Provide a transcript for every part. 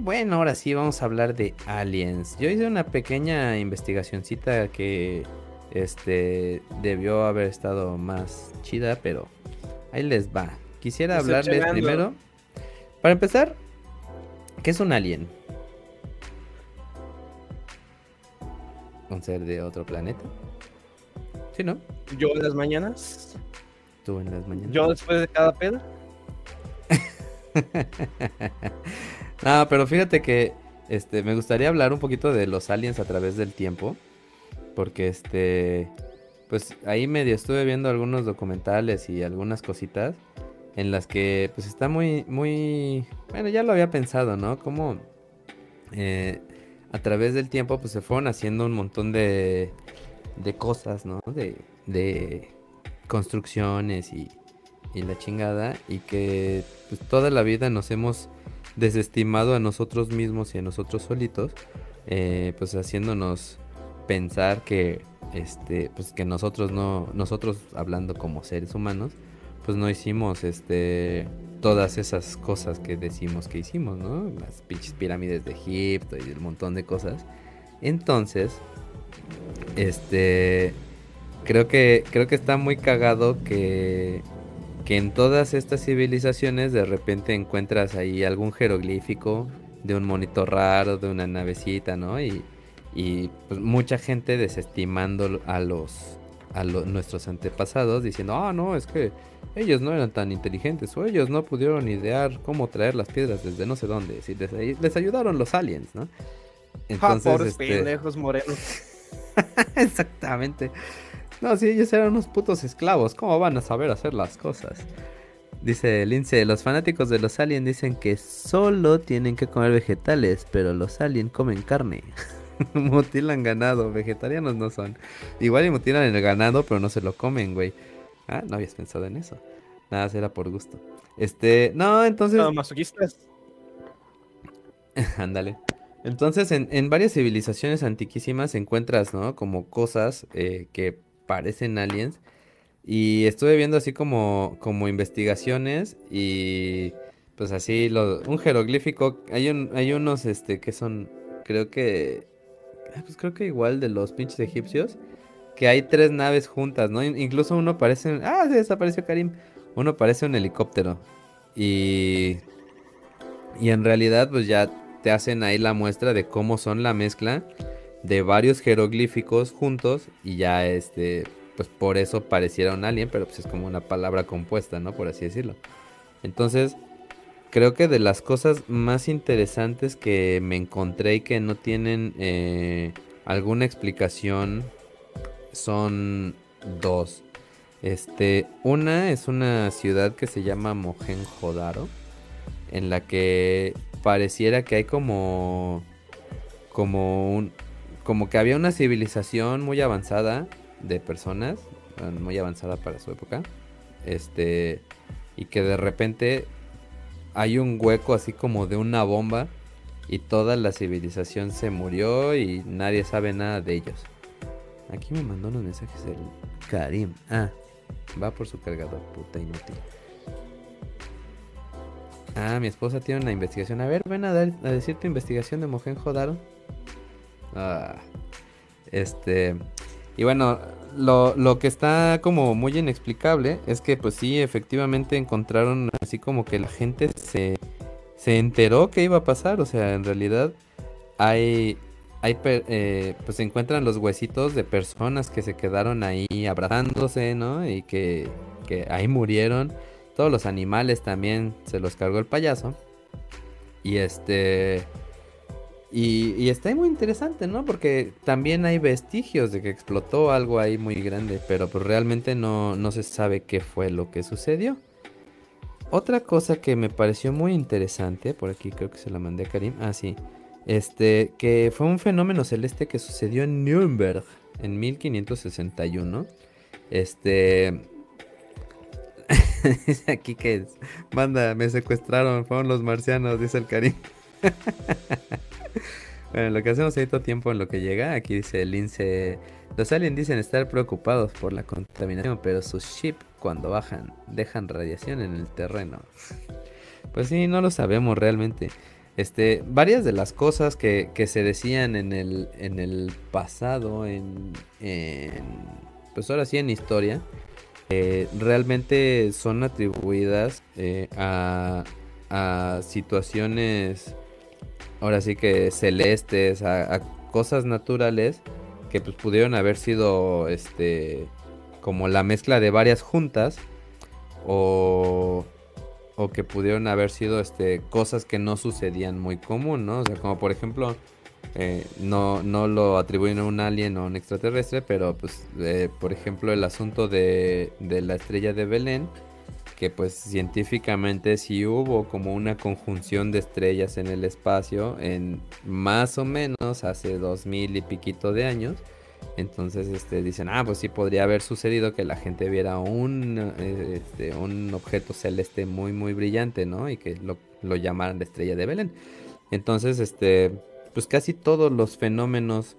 bueno, ahora sí vamos a hablar de aliens. Yo hice una pequeña investigacioncita que este debió haber estado más chida, pero ahí les va. Quisiera hablarles primero. Para empezar, ¿qué es un alien? ¿Un ser de otro planeta? ¿Sí, no? Yo en las mañanas. Tú en las mañanas. Yo después de cada peda. no, pero fíjate que este, me gustaría hablar un poquito de los aliens a través del tiempo. Porque este. Pues ahí medio estuve viendo algunos documentales y algunas cositas. En las que pues está muy. muy. Bueno, ya lo había pensado, ¿no? Como. Eh, a través del tiempo pues se fueron haciendo un montón de. de cosas, ¿no? De. de construcciones y y la chingada y que pues, toda la vida nos hemos desestimado a nosotros mismos y a nosotros solitos, eh, pues haciéndonos pensar que este pues que nosotros no nosotros hablando como seres humanos pues no hicimos este todas esas cosas que decimos que hicimos no las pinches pirámides de Egipto y el montón de cosas. Entonces este creo que creo que está muy cagado que que en todas estas civilizaciones de repente encuentras ahí algún jeroglífico de un monitor raro, de una navecita, ¿no? Y, pues, mucha gente desestimando a los a nuestros antepasados diciendo, ah, no, es que ellos no eran tan inteligentes o ellos no pudieron idear cómo traer las piedras desde no sé dónde. les, ayudaron los aliens, ¿no? Entonces, ah, este... pendejos morenos. Exactamente. No, si ellos eran unos putos esclavos, ¿cómo van a saber hacer las cosas? Dice Lince, los fanáticos de los aliens dicen que solo tienen que comer vegetales, pero los aliens comen carne. mutilan ganado, vegetarianos no son. Igual y mutilan el ganado, pero no se lo comen, güey. Ah, no habías pensado en eso. Nada, será por gusto. Este, no, entonces... No, masoquistas. Ándale. Entonces, en, en, varias civilizaciones antiquísimas encuentras, ¿no? Como cosas eh, que parecen aliens. Y estuve viendo así como, como investigaciones y pues así lo, un jeroglífico. Hay, hay unos este que son, creo que, ah, pues creo que igual de los pinches egipcios. Que hay tres naves juntas, ¿no? Incluso uno parece, ah, se desapareció Karim. Uno parece un helicóptero. Y, y en realidad pues ya te hacen ahí la muestra de cómo son la mezcla de varios jeroglíficos juntos y ya este, pues por eso pareciera un alien, pero pues es como una palabra compuesta, ¿no? Por así decirlo. Entonces, creo que de las cosas más interesantes que me encontré y que no tienen eh, alguna explicación son dos. Este, una es una ciudad que se llama Mohenjo-Daro, en la que pareciera que hay como como un, como que había una civilización muy avanzada de personas, muy avanzada para su época, este, y que de repente hay un hueco así como de una bomba y toda la civilización se murió y nadie sabe nada de ellos. Aquí me mandó unos mensajes el Karim. Ah, va por su cargador, puta inútil. Ah, mi esposa tiene una investigación. A ver, ven a, a decir tu investigación de Mohenjo Daro. Ah, este. Y bueno, lo, que está como muy inexplicable es que, pues sí, efectivamente encontraron así como que la gente se, se enteró que iba a pasar. O sea, en realidad hay. Hay, eh, pues se encuentran los huesitos de personas que se quedaron ahí abrazándose, ¿no? Y que, que ahí murieron. Todos los animales también se los cargó el payaso. Y este. Y, está muy interesante, ¿no? Porque también hay vestigios de que explotó algo ahí muy grande, pero pues realmente no, no se sabe qué fue lo que sucedió. Otra cosa que me pareció muy interesante, por aquí creo que se la mandé a Karim, ah sí, este, que fue un fenómeno celeste que sucedió en Nuremberg en 1561. Este, dice aquí que manda, me secuestraron, fueron los marcianos, dice el Karim. bueno, lo que hacemos todo tiempo en lo que llega, aquí dice el Lince. Los aliens dicen estar preocupados por la contaminación, pero sus ship cuando bajan dejan radiación en el terreno. Pues sí, no lo sabemos realmente. Este, varias de las cosas que, se decían en el, en el pasado, en, pues ahora sí en historia, eh, realmente son atribuidas eh, a, a, situaciones, ahora sí que celestes, a, cosas naturales que pues pudieron haber sido, este, como la mezcla de varias juntas o o que pudieron haber sido este, cosas que no sucedían muy común, ¿no? O sea, como por ejemplo, eh, no, no lo atribuyen a un alien o un extraterrestre, pero pues, eh, por ejemplo, el asunto de, de, la estrella de Belén, que pues científicamente sí hubo como una conjunción de estrellas en el espacio en más o menos hace dos mil y piquito de años entonces este, dicen, ah, pues sí podría haber sucedido que la gente viera un, eh, este, un objeto celeste muy, muy brillante, ¿no? Y que lo, llamaran la estrella de Belén. Entonces, este, pues casi todos los fenómenos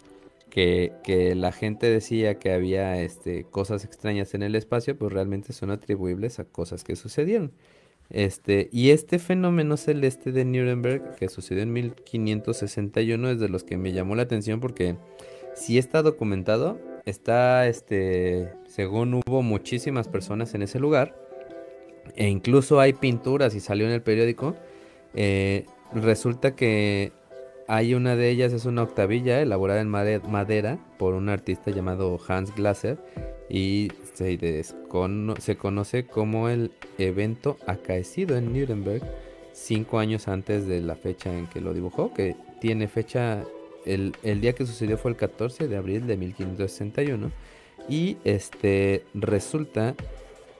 que, la gente decía que había este, cosas extrañas en el espacio, pues realmente son atribuibles a cosas que sucedieron. Este, y este fenómeno celeste de Nuremberg, que sucedió en 1561, es de los que me llamó la atención porque si está documentado. Está, este, según hubo muchísimas personas en ese lugar. E incluso hay pinturas y salió en el periódico. Eh, resulta que hay una de ellas, es una octavilla elaborada en madera por un artista llamado Hans Glaser. Y se, conoce como el evento acaecido en Nuremberg cinco años antes de la fecha en que lo dibujó, que tiene fecha el, día que sucedió fue el 14 de abril de 1561 y este resulta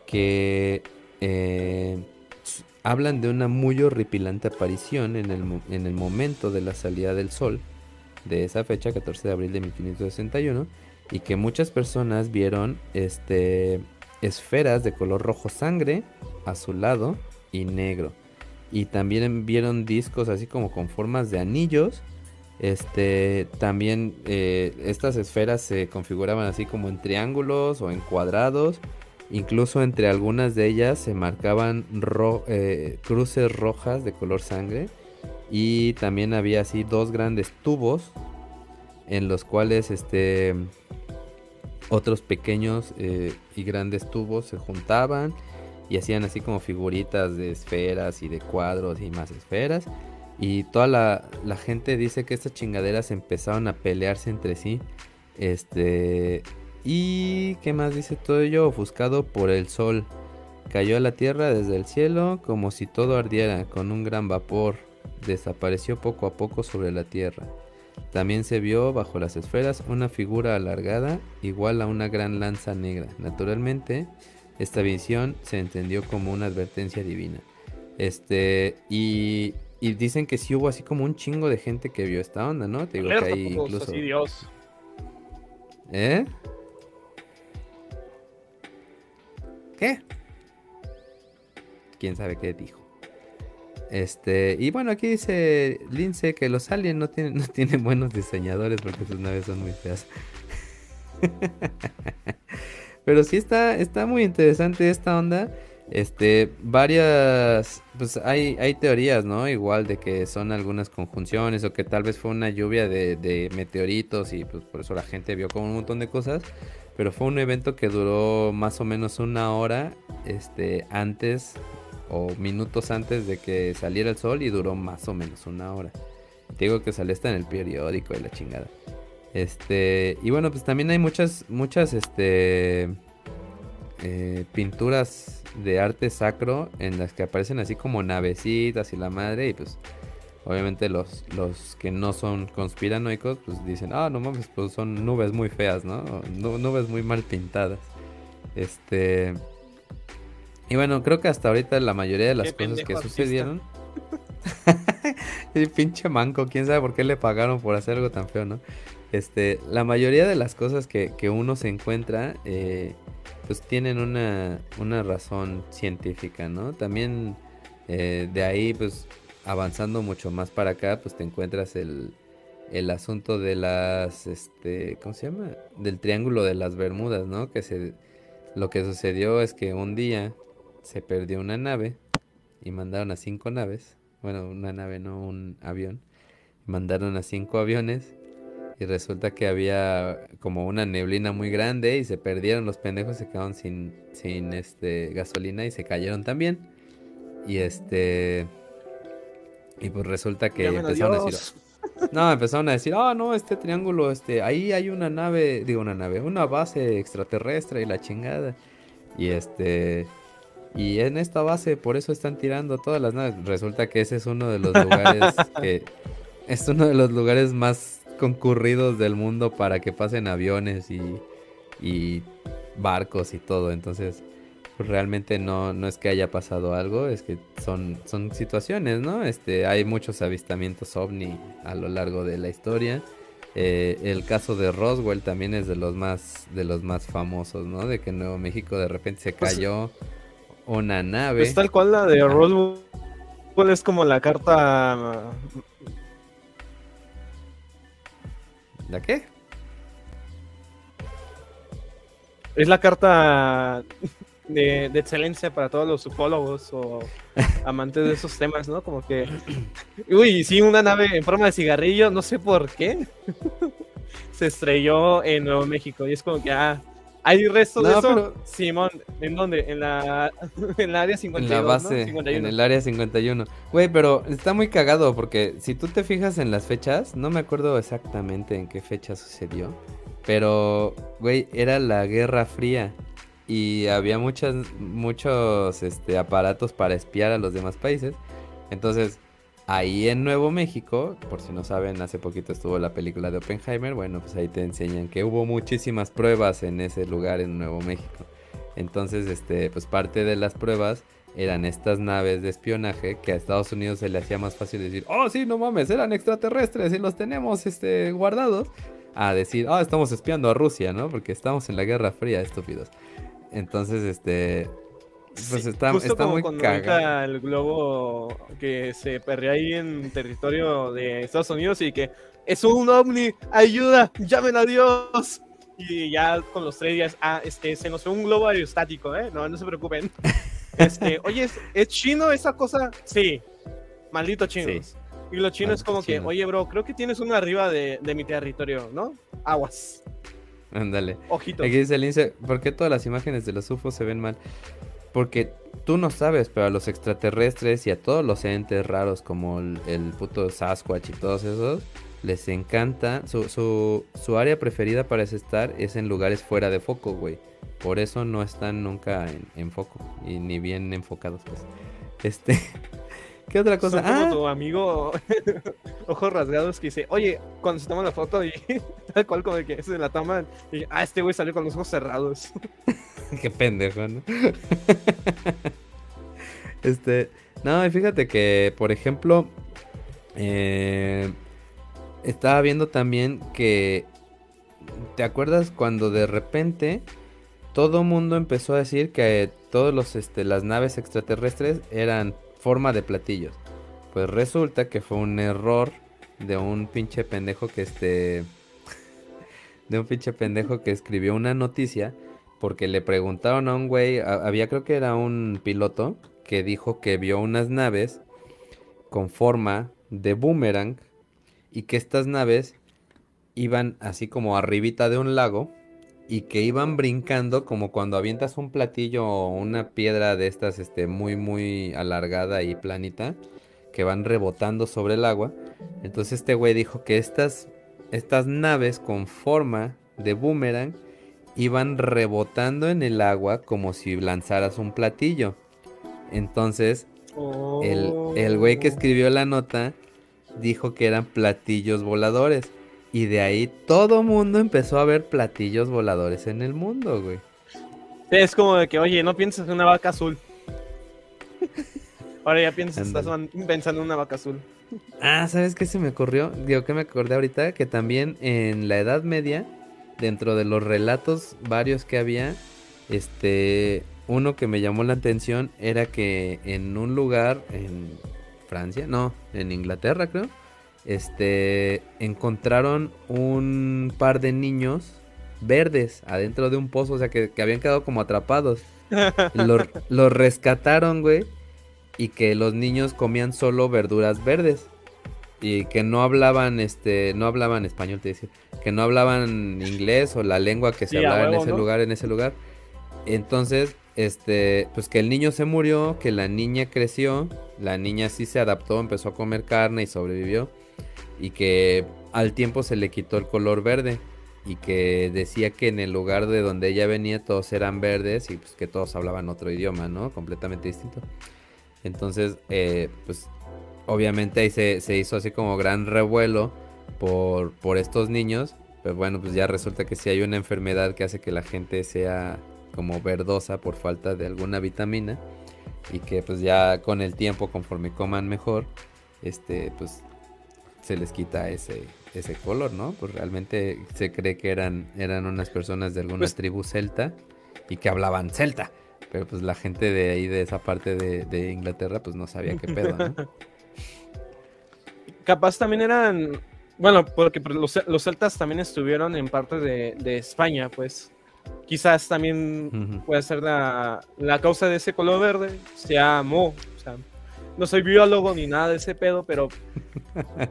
que eh, hablan de una muy horripilante aparición en el, en el momento de la salida del sol de esa fecha, 14 de abril de 1561, y que muchas personas vieron este, esferas de color rojo sangre, azulado y negro. Y también vieron discos así como con formas de anillos este, también eh, estas esferas se configuraban así como en triángulos o en cuadrados. Incluso entre algunas de ellas se marcaban eh, cruces rojas de color sangre. Y también había así dos grandes tubos en los cuales este, otros pequeños eh, y grandes tubos se juntaban y hacían así como figuritas de esferas y de cuadros y más esferas. Y toda la, gente dice que estas chingaderas empezaron a pelearse entre sí. Este. Y. ¿Qué más dice todo ello? Ofuscado por el sol. Cayó a la tierra desde el cielo como si todo ardiera con un gran vapor. Desapareció poco a poco sobre la tierra. También se vio bajo las esferas una figura alargada igual a una gran lanza negra. Naturalmente, esta visión se entendió como una advertencia divina. Este, y y dicen que sí hubo así como un chingo de gente que vio esta onda, ¿no? Te digo que hay incluso. Dios. ¿Eh? ¿Qué? Quién sabe qué dijo. Este, y bueno, aquí dice Lince que los aliens no tienen, no tienen buenos diseñadores porque sus naves son muy feas. Pero sí está, está muy interesante esta onda. Este, varias, pues hay, hay teorías, ¿no? Igual de que son algunas conjunciones o que tal vez fue una lluvia de, meteoritos y pues por eso la gente vio como un montón de cosas. Pero fue un evento que duró más o menos una hora, este, antes o minutos antes de que saliera el sol y duró más o menos una hora. Te digo que salió hasta en el periódico y la chingada. Este, y bueno, pues también hay muchas, muchas, este, eh, pinturas de arte sacro en las que aparecen así como navecitas y la madre y pues obviamente los, los que no son conspiranoicos pues dicen, ah, no mames, pues son nubes muy feas, ¿no? Nubes muy mal pintadas. Este... Y bueno, creo que hasta ahorita la mayoría de las cosas que sucedieron... el pinche manco, quién sabe por qué le pagaron por hacer algo tan feo, ¿no? Este, la mayoría de las cosas que, que uno se encuentra eh, pues tienen una, una razón científica, ¿no? También eh, de ahí, pues avanzando mucho más para acá, pues te encuentras el, el asunto de las, este, ¿cómo se llama? Del triángulo de las Bermudas, ¿no? Que se, lo que sucedió es que un día se perdió una nave y mandaron a cinco naves bueno, una nave, no un avión. Mandaron a cinco aviones y resulta que había como una neblina muy grande y se perdieron los pendejos, se quedaron sin, sin este, gasolina y se cayeron también. Y este... Y pues resulta que empezaron a decir... No, empezaron a decir, ah, no, este triángulo, este, ahí hay una nave, digo una nave, una base extraterrestre y la chingada. Y este, y en esta base, por eso están tirando todas las naves. Resulta que ese es uno de los lugares que, es uno de los lugares más concurridos del mundo para que pasen aviones y, y barcos y todo. Entonces, pues realmente no, no es que haya pasado algo, es que son, son situaciones, ¿no? Este, hay muchos avistamientos ovni a lo largo de la historia. Eh, el caso de Roswell también es de los más de los más famosos, ¿no? De que Nuevo México de repente se pues, cayó una nave. Es tal cual la de Roswell es como la carta ¿La qué? Es la carta de, excelencia para todos los ufólogos o amantes de esos temas, ¿no? Como que, uy, sí, una nave en forma de cigarrillo, no sé por qué, se estrelló en Nuevo México y es como que, ah, ¿hay restos de eso? Simón, ¿en dónde? En la, en área 51. En la base, en el área 51. Güey, pero está muy cagado porque si tú te fijas en las fechas, no me acuerdo exactamente en qué fecha sucedió. Pero, güey, era la Guerra Fría y había muchas, muchos este, aparatos para espiar a los demás países. Entonces, ahí en Nuevo México, por si no saben, hace poquito estuvo la película de Oppenheimer, bueno, pues ahí te enseñan que hubo muchísimas pruebas en ese lugar en Nuevo México. Entonces, este, pues parte de las pruebas eran estas naves de espionaje que a Estados Unidos se le hacía más fácil decir, oh sí, no mames, eran extraterrestres y los tenemos este, guardados, a decir, oh, estamos espiando a Rusia, ¿no? Porque estamos en la Guerra Fría, estúpidos. Entonces, este. Pues está, justo está como muy cuando el globo que se perdió ahí en territorio de Estados Unidos y que es un ovni, ayuda, llamen a Dios. Y ya con los tres días, ah, este, se nos fue un globo aerostático, ¿eh? No, no se preocupen. Este, oye, ¿es, chino esa cosa? Sí, maldito chinos. Y los chinos es como que, oye, bro, creo que tienes uno arriba de, de mi territorio, ¿no? Aguas. Ándale. Ojito. Aquí dice Lince, ¿por qué todas las imágenes de los UFOs se ven mal? Porque tú no sabes, pero a los extraterrestres y a todos los entes raros como el, puto Sasquatch y todos esos, les encanta. Su, su, su área preferida para estar es en lugares fuera de foco, güey. Por eso no están nunca en, en foco y ni bien enfocados, pues. Este. ¿Qué otra cosa? ah. tu amigo ojos rasgados que dice, oye, cuando se toma la foto y tal cual como que se la toma y ah, este güey salió con los ojos cerrados. Qué pendejo, ¿no? este, no, y fíjate que, por ejemplo, eh, estaba viendo también que, ¿te acuerdas cuando de repente todo mundo empezó a decir que todos los, este, las naves extraterrestres eran forma de platillos. Pues resulta que fue un error de un pinche pendejo que este... de un pinche pendejo que escribió una noticia porque le preguntaron a un güey, había creo que era un piloto que dijo que vio unas naves con forma de boomerang y que estas naves iban así como arribita de un lago y que iban brincando como cuando avientas un platillo o una piedra de estas este, muy muy alargada y planita que van rebotando sobre el agua. Entonces este güey dijo que estas, estas naves con forma de boomerang iban rebotando en el agua como si lanzaras un platillo. Entonces el, el güey que escribió la nota dijo que eran platillos voladores. Y de ahí todo mundo empezó a ver platillos voladores en el mundo, güey. Es como de que, oye, no pienses en una vaca azul. Ahora ya piensas, estás pensando en una vaca azul. Ah, ¿sabes qué se me ocurrió? Digo que me acordé ahorita que también en la Edad Media, dentro de los relatos varios que había, este, uno que me llamó la atención era que en un lugar en Francia, no, en Inglaterra creo, este, encontraron un par de niños verdes adentro de un pozo, o sea, que, habían quedado como atrapados. los, rescataron, güey. y que los niños comían solo verduras verdes y que no hablaban este no hablaban español te decía que no hablaban inglés o la lengua que se hablaba en ese lugar en ese lugar entonces este pues que el niño se murió que la niña creció la niña sí se adaptó empezó a comer carne y sobrevivió y que al tiempo se le quitó el color verde y que decía que en el lugar de donde ella venía todos eran verdes y pues que todos hablaban otro idioma, ¿no? Completamente distinto. Entonces, eh, pues obviamente ahí se, hizo así como gran revuelo por, por estos niños. Pero bueno, pues ya resulta que si hay una enfermedad que hace que la gente sea como verdosa por falta de alguna vitamina y que pues ya con el tiempo conforme coman mejor, este pues se les quita ese, ese color, ¿no? Pues realmente se cree que eran, eran unas personas de alguna pues tribu celta y que hablaban celta. Pero pues la gente de ahí, de esa parte de, Inglaterra, pues no sabía qué pedo, ¿no? Capaz también eran, bueno, porque los, celtas también estuvieron en parte de, España, pues quizás también puede ser la, la, causa de ese color verde, sea mo, no soy biólogo ni nada de ese pedo, pero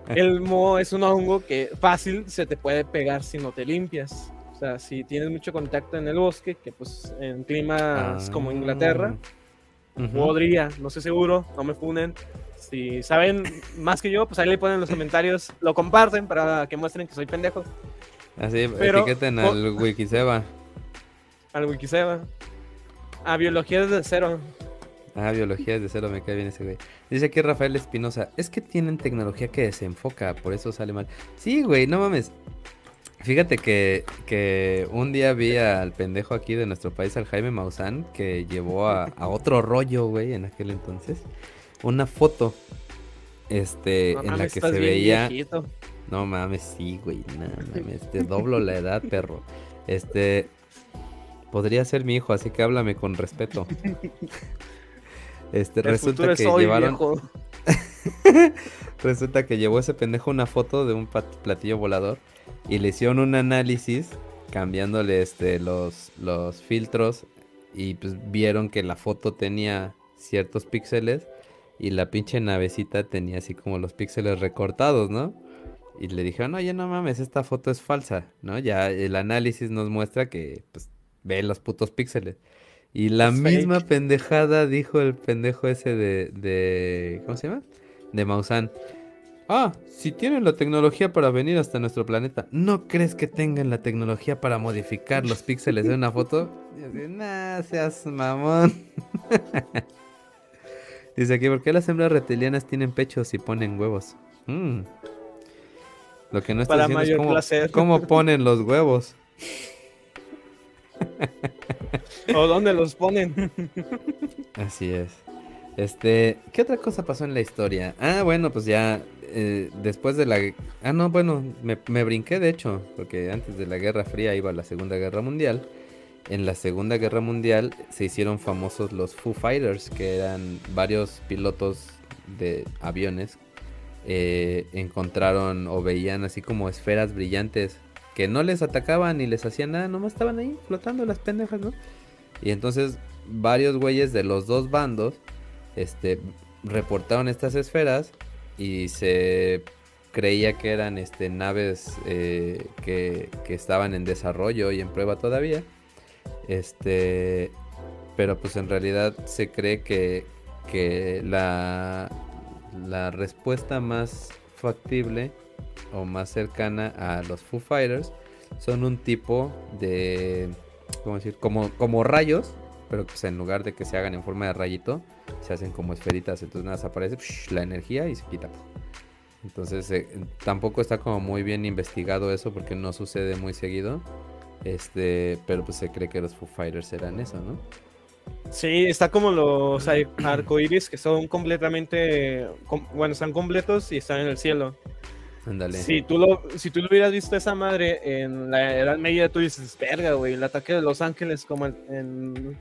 el moho es un hongo que fácil se te puede pegar si no te limpias. O sea, si tienes mucho contacto en el bosque, que pues en climas como Inglaterra, ah. podría, no sé seguro, no me funen. Si saben más que yo, pues ahí le ponen los comentarios, lo comparten para que muestren que soy pendejo. Así, Pero, etiqueten al Wikiseba. Al Wikiseba. A biología desde cero. Ah, biología desde cero, me cae bien ese güey. Dice aquí Rafael Espinosa, es que tienen tecnología que desenfoca, por eso sale mal. Sí, güey, no mames. Fíjate que, que un día vi al pendejo aquí de nuestro país, al Jaime Maussan, que llevó a, otro rollo, güey, en aquel entonces. Una foto, este, en la que se veía... No mames, sí, güey, no mames, te doblo la edad, perro. Este, podría ser mi hijo, así que háblame con respeto. Este, resulta que llevaron. resulta que llevó ese pendejo una foto de un platillo volador y le hicieron un análisis cambiándole este los, los filtros y pues vieron que la foto tenía ciertos píxeles y la pinche navecita tenía así como los píxeles recortados, ¿no? Y le dijeron, oye, no mames, esta foto es falsa, ¿no? Ya el análisis nos muestra que pues ve los putos píxeles. Y la misma pendejada dijo el pendejo ese de, de. ¿Cómo se llama? De Maussan. Ah, si tienen la tecnología para venir hasta nuestro planeta, ¿no crees que tengan la tecnología para modificar los píxeles de una foto? Dice, nah, seas mamón. Dice aquí, ¿por qué las hembras reptilianas tienen pechos y ponen huevos? Mm. Lo que no está diciendo es cómo ponen los huevos. ¿O dónde los ponen? Así es. Este, ¿qué otra cosa pasó en la historia? Ah, bueno, pues ya eh, después de la... Ah, no, bueno, me, me, brinqué de hecho, porque antes de la Guerra Fría iba la Segunda Guerra Mundial. En la Segunda Guerra Mundial se hicieron famosos los Foo Fighters, que eran varios pilotos de aviones. Eh, encontraron o veían así como esferas brillantes que no les atacaban ni les hacían nada, nomás estaban ahí flotando las pendejas, ¿no? Y entonces varios güeyes de los dos bandos este, reportaron estas esferas y se creía que eran este, naves eh, que, estaban en desarrollo y en prueba todavía. Este, pero pues en realidad se cree que, que la, la respuesta más factible o más cercana a los Foo Fighters son un tipo de ¿cómo decir? Como, como rayos, pero pues en lugar de que se hagan en forma de rayito, se hacen como esferitas, entonces nada, aparece la energía y se quita. Entonces eh, tampoco está como muy bien investigado eso porque no sucede muy seguido. Este, pero pues se cree que los Foo Fighters eran eso, ¿no? Sí, está como los arcoíris que son completamente, bueno, están completos y están en el cielo. Si tú, lo, si tú lo hubieras visto esa madre en la Edad Media, tú dices, verga, güey, el ataque de Los Ángeles como en,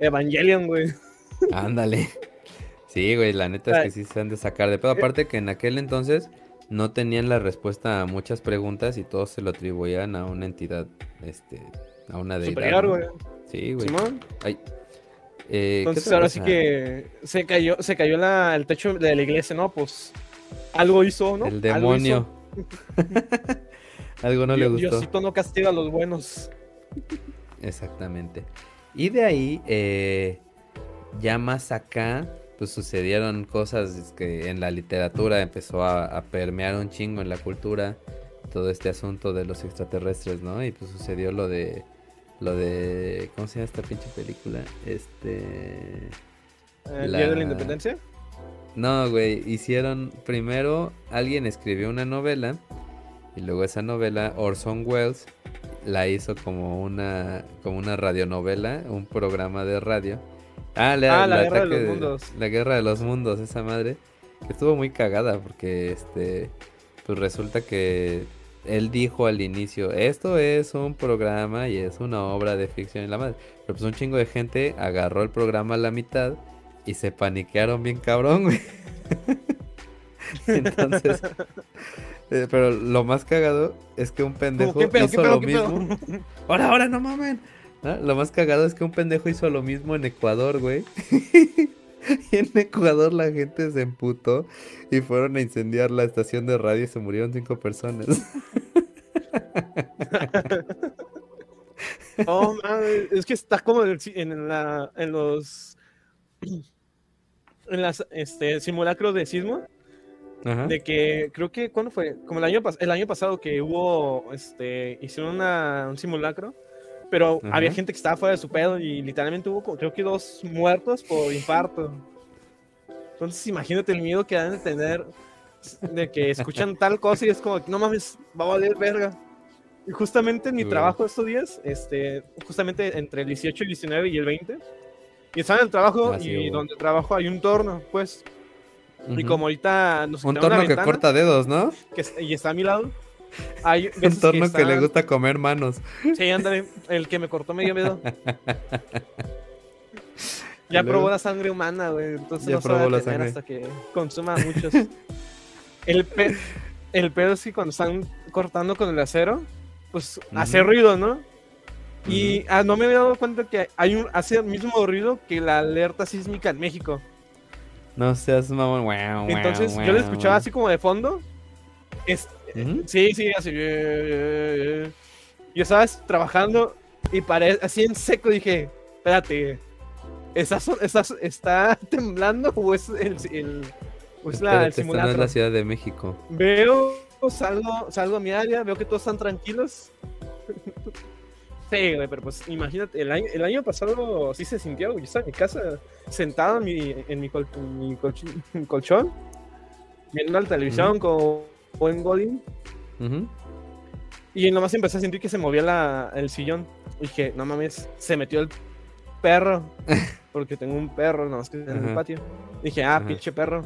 Evangelion, güey. Ándale. Sí, güey, la neta es que sí se han de sacar de pedo. Aparte que en aquel entonces no tenían la respuesta a muchas preguntas y todos se lo atribuían a una entidad, este, a una deidad. Superior, güey. Sí, güey. Ay. Eh, ¿qué Entonces ahora sí que se cayó, se cayó la- el techo de la iglesia, ¿no? Pues algo hizo, ¿no? El demonio. Algo no le gustó. Diosito no castiga a los buenos. Exactamente. Y de ahí, eh, ya más acá, pues sucedieron cosas que en la literatura empezó a, a permear un chingo en la cultura, todo este asunto de los extraterrestres, ¿no? Y pues sucedió lo de, lo de, ¿cómo se llama esta pinche película? Este... El La- día de la independencia. No, güey, hicieron primero alguien escribió una novela y luego esa novela Orson Welles la hizo como una como una radionovela, un programa de radio. Ah, la, Ah, La el Guerra de los Mundos. La guerra de los mundos, esa madre que estuvo muy cagada porque este pues resulta que él dijo al inicio, esto es un programa y es una obra de ficción y la madre. Pero pues un chingo de gente agarró el programa a la mitad y se paniquearon bien cabrón, güey. Entonces, eh, pero lo más cagado es que un pendejo ¿Qué pedo, hizo qué pedo, lo qué mismo. Ahora, ahora, no mamen. ¿No? Lo más cagado es que un pendejo hizo lo mismo en Ecuador, güey. y en Ecuador la gente se emputó y fueron a incendiar la estación de radio y se murieron cinco personas. Oh, mames, es que está como en la, en los en las este simulacros de sismo Ajá. de que creo que cuándo fue como el año el año pasado que hubo este hicieron una, un simulacro pero Ajá. había gente que estaba fuera de su pedo y literalmente hubo creo que dos muertos por infarto entonces imagínate el miedo que dan de tener de que escuchan tal cosa y es como no mames va a valer verga y justamente en mi trabajo estos días este justamente entre el 18 el 19 y el 20 y estaba en el trabajo Ah, sí, y donde trabajo hay un torno pues y como ahorita nos Un torno que ventana, corta dedos, ¿no? que y está a mi lado. Hay Un torno que, le gusta comer manos. Sí, ándale, el que me cortó me dio miedo. Ya probó la sangre humana, güey. Entonces Ya no se va a probó la sangre. hasta que consuma muchos. El, pe- el pedo es que cuando están cortando con el acero, pues hace ruido, ¿no? Y ah, no me había dado cuenta que hay un, hace el mismo ruido que la alerta sísmica en México. No seas mamón. Guau, Entonces yo lo escuchaba así como de fondo. Es. Sí, sí, así. eh, eh, eh. Yo estaba trabajando y paré así en seco dije, espérate, ¿está, so- está, temblando o es el, el- o es la, el Espérate, esta no simulacro? es la Ciudad de México. Veo, salgo, salgo a mi área, veo que todos están tranquilos. Sí, güey, pero pues imagínate, el año, el año pasado sí se sintió, güey, yo estaba en mi casa sentado en mi, en mi, col- mi colch- colchón, viendo la televisión con buen Godin, Ujú. y nomás empecé a sentir que se movía la, el sillón. Y dije, no mames, se metió el perro, porque tengo un perro, nomás que en el patio. Dije, ah, pinche perro.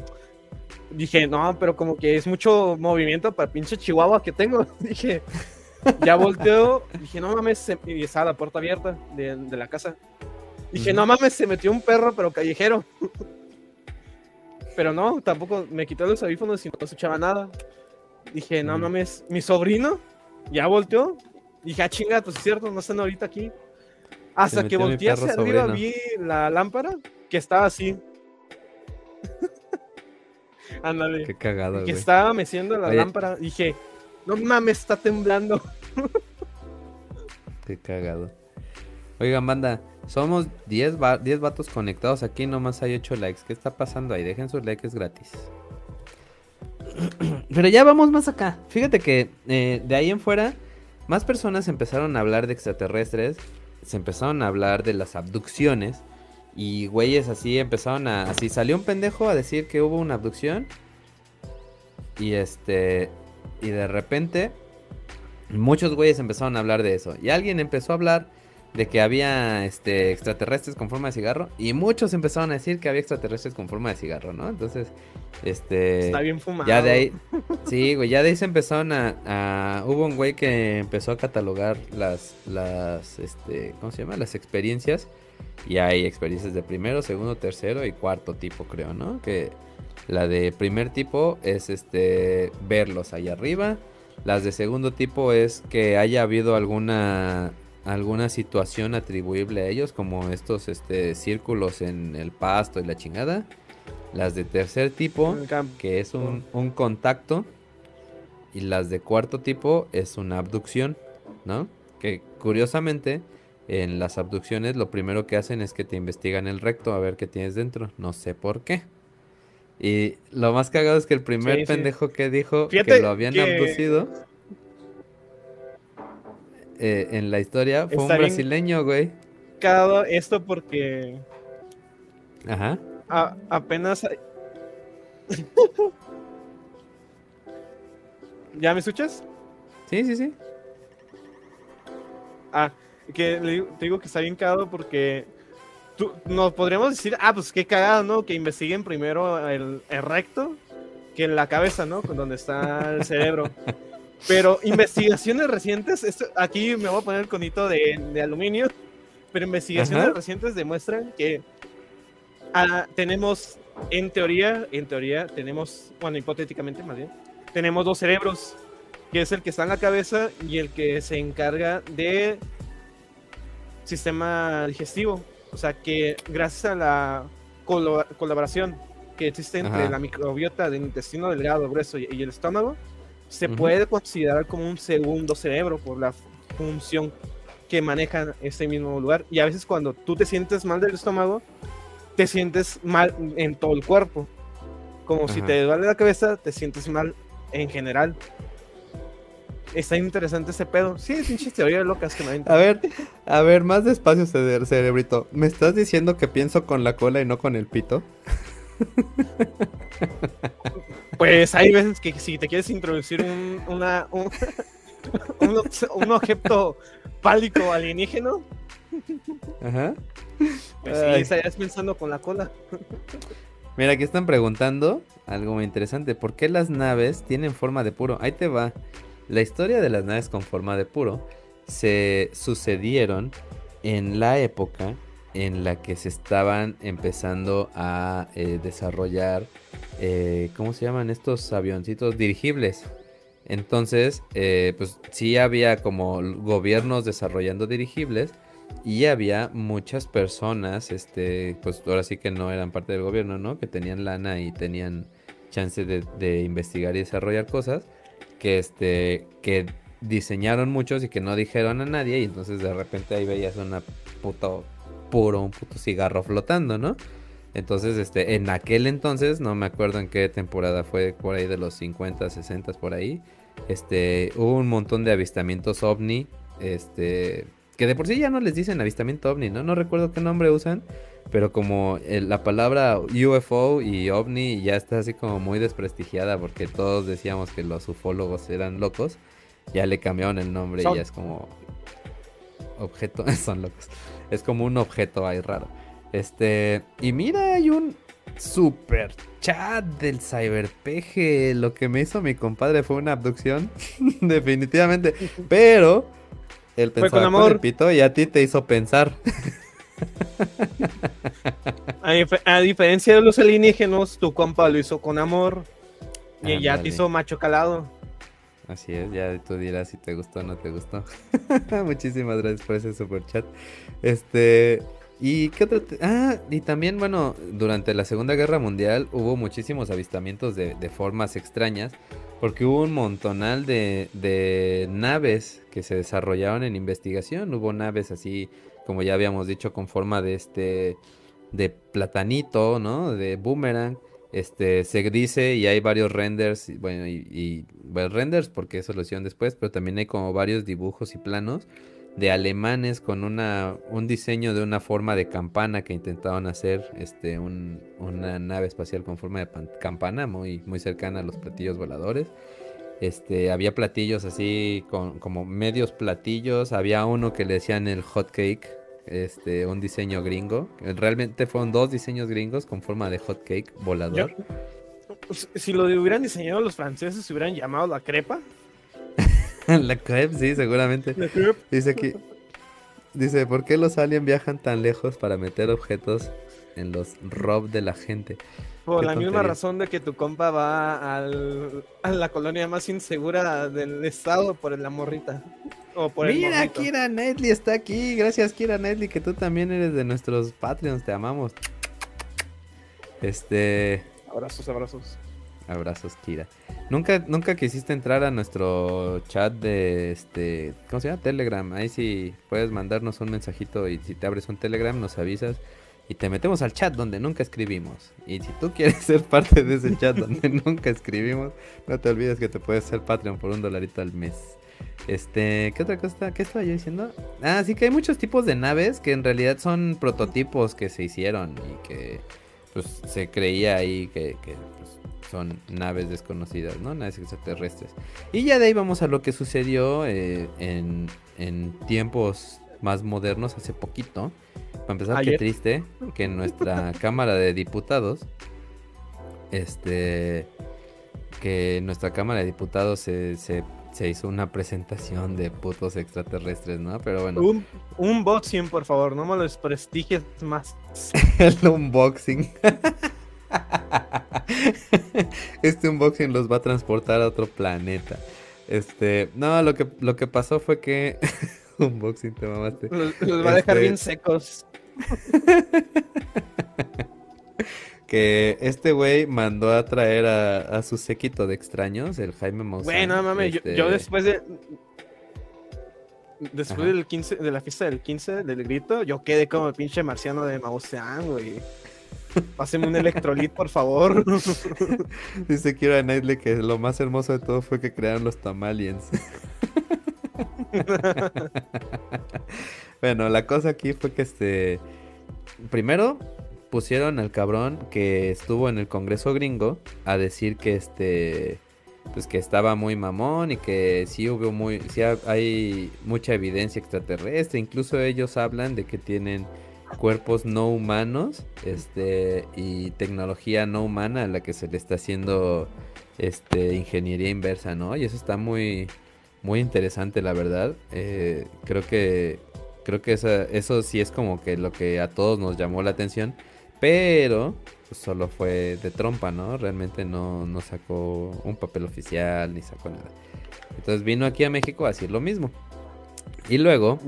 Dije, no, pero como que es mucho movimiento para pinche chihuahua que tengo. Dije, ya volteo. Dije, no mames, se- y estaba la puerta abierta de, de la casa. Dije, no mames, se metió un perro, pero callejero. Pero no, tampoco me quité los audífonos y no escuchaba nada. Dije, no mames, mi sobrino ya volteó. Dije, ah, chinga, pues es cierto, no están ahorita aquí. Hasta que volteé hacia arriba, sobrino. vi la lámpara que estaba así. Ándale. Qué cagado, que estaba meciendo la Oye. lámpara. Dije, no mames, está temblando. Qué cagado. Oigan, banda, somos 10, va 10 vatos conectados aquí, nomás hay 8 likes. ¿Qué está pasando ahí? Dejen sus likes, es gratis. Pero ya vamos más acá. Fíjate que eh, de ahí en fuera, más personas empezaron a hablar de extraterrestres, se empezaron a hablar de las abducciones. Y güeyes así empezaron a... Así salió un pendejo a decir que hubo una abducción. Y este... Y de repente muchos güeyes empezaron a hablar de eso. Y alguien empezó a hablar de que había este extraterrestres con forma de cigarro. Y muchos empezaron a decir que había extraterrestres con forma de cigarro, ¿no? Entonces, este. Está bien fumado. Ya de ahí. Sí, güey, ya de ahí se empezaron a, a- Hubo un güey que empezó a catalogar las. las. este. ¿Cómo se llama? Las experiencias. Y hay experiencias de primero, segundo, tercero y cuarto tipo, creo, ¿no? Que la de primer tipo es este. verlos allá arriba. Las de segundo tipo es que haya habido alguna alguna situación atribuible a ellos, como estos este, círculos en el pasto y la chingada. Las de tercer tipo, que es un, un contacto. Y las de cuarto tipo es una abducción, ¿no? Que curiosamente, en las abducciones lo primero que hacen es que te investigan el recto a ver qué tienes dentro. No sé por qué. Y lo más cagado es que el primer pendejo que dijo que lo habían abducido eh, en la historia fue un brasileño, güey. Cagado esto porque. Ajá. apenas. ¿Ya me escuchas? Sí, sí, sí. Ah, que te digo que está bien cagado porque tú, nos podríamos decir, ah, pues qué cagado, ¿no? Que investiguen primero el, recto que en la cabeza, ¿no? Con donde está el cerebro. Pero investigaciones recientes, esto, aquí me voy a poner el conito de, de aluminio, pero investigaciones recientes demuestran que ah, tenemos, en teoría, en teoría, tenemos, bueno, hipotéticamente más bien, tenemos dos cerebros, que es el que está en la cabeza y el que se encarga de sistema digestivo. O sea que gracias a la colaboración que existe entre la microbiota del intestino delgado, grueso y, el estómago, se puede considerar como un segundo cerebro por la función que maneja ese mismo lugar. Y a veces cuando tú te sientes mal del estómago, te sientes mal en todo el cuerpo. Como si te duele la cabeza, te sientes mal en general. Está interesante ese pedo. Sí, pinches teorías locas que me A ver, a ver, más despacio, cerebrito. ¿Me estás diciendo que pienso con la cola y no con el pito? Pues hay veces que si te quieres introducir un, una, un, un, objeto pálico alienígeno. Ajá. Pues sí, estarías pensando con la cola. Mira, aquí están preguntando algo muy interesante. ¿Por qué las naves tienen forma de puro? Ahí te va. La historia de las naves con forma de puro se sucedieron en la época en la que se estaban empezando a eh, desarrollar, eh, ¿cómo se llaman estos avioncitos? Dirigibles. Entonces, eh, pues sí había como gobiernos desarrollando dirigibles y había muchas personas, este, pues ahora sí que no eran parte del gobierno, ¿no? Que tenían lana y tenían chance de, de investigar y desarrollar cosas que este que diseñaron muchos y que no dijeron a nadie y entonces de repente ahí veías una puto puro un puto cigarro flotando, ¿no? Entonces, este, en aquel entonces, no me acuerdo en qué temporada fue, por ahí de los 50, 60 por ahí, este, hubo un montón de avistamientos ovni, este, que de por sí ya no les dicen avistamiento ovni, ¿no? No recuerdo qué nombre usan, pero como la palabra UFO y ovni ya está así como muy desprestigiada porque todos decíamos que los ufólogos eran locos, ya le cambiaron el nombre y ya es como objeto, son locos. Es como un objeto ahí raro. Este, y mira, hay un super chat del cyberpeje. Lo que me hizo mi compadre fue una abducción, definitivamente, pero él pensaba con amor. pito y a ti te hizo pensar. A, diferencia de los alienígenas, tu compa lo hizo con amor. Y ya te hizo macho calado. Así es, ya tú dirás si te gustó o no te gustó. Muchísimas gracias por ese super chat. Este. ¿Y qué otro? Ah, y también, bueno, durante la Segunda Guerra Mundial hubo muchísimos avistamientos de, formas extrañas. Porque hubo un montonal de, de naves que se desarrollaron en investigación. Hubo naves así como ya habíamos dicho, con forma de este, de platanito, ¿no? De boomerang. Este, se dice y hay varios renders, bueno, y, renders porque eso lo hicieron después, pero también hay como varios dibujos y planos de alemanes con una, un diseño de una forma de campana que intentaban hacer, este, una nave espacial con forma de campana muy, muy cercana a los platillos voladores. Este, había platillos así con, como medios platillos, había uno que le decían el hot cake, este, un diseño gringo. Realmente fueron dos diseños gringos con forma de hot cake volador. Pues, si lo hubieran diseñado los franceses, se hubieran llamado la crepa. la crepe, sí, seguramente. Dice aquí. Dice, ¿por qué los aliens viajan tan lejos para meter objetos en los rob de la gente? Por la misma razón de que tu compa va a la colonia más insegura del estado por la morrita. O por el Mira, morrito. Kira Knightley está aquí. Gracias, Kira Knightley, que tú también eres de nuestros Patreons. Te amamos. Este. Abrazos, abrazos. Abrazos, Kira. ¿Nunca, nunca quisiste entrar a nuestro chat de este. ¿Cómo se llama? Telegram. Ahí sí puedes mandarnos un mensajito y si te abres un Telegram nos avisas. Y te metemos al chat donde nunca escribimos. Y si tú quieres ser parte de ese chat donde nunca escribimos, no te olvides que te puedes ser Patreon por un dolarito al mes. Este, ¿qué otra cosa? ¿Qué estaba yo diciendo? Ah, sí que hay muchos tipos de naves que en realidad son prototipos que se hicieron y que pues se creía ahí que, que, pues, son naves desconocidas, ¿no? Naves extraterrestres. Y ya de ahí vamos a lo que sucedió eh, en, en tiempos más modernos hace poquito. Para empezar, qué Ayer. triste que en nuestra Cámara de Diputados, este, que nuestra Cámara de Diputados se, se, se hizo una presentación de putos extraterrestres, ¿no? Pero bueno, Un, un unboxing, por favor, no me lo desprestigies más. el unboxing. Este unboxing los va a transportar a otro planeta. Este, no, lo que, lo que pasó fue que unboxing te mamaste. Los, los va a dejar Este- bien secos. Que este güey mandó a traer a, a su séquito de extraños, el Jaime Maussan. Bueno, mames, yo, este, yo después de. Después Ajá. del 15, de la fiesta del 15, del grito, yo quedé como el pinche marciano de Mausean, güey. Páseme un electrolit, por favor. Dice Kira Knightley que lo más hermoso de todo fue que crearon los Tamaliens. bueno, la cosa aquí fue que este. Primero pusieron al cabrón que estuvo en el Congreso gringo a decir que este. Pues que estaba muy mamón y que sí hubo muy. Sí ha- hay mucha evidencia extraterrestre. Incluso ellos hablan de que tienen cuerpos no humanos este y tecnología no humana a la que se le está haciendo este ingeniería inversa no y eso está muy muy interesante la verdad Eh, creo que creo que esa- eso sí es como que lo que a todos nos llamó la atención pero pues, solo fue de trompa no realmente no no sacó un papel oficial ni sacó nada entonces vino aquí a México a decir lo mismo y luego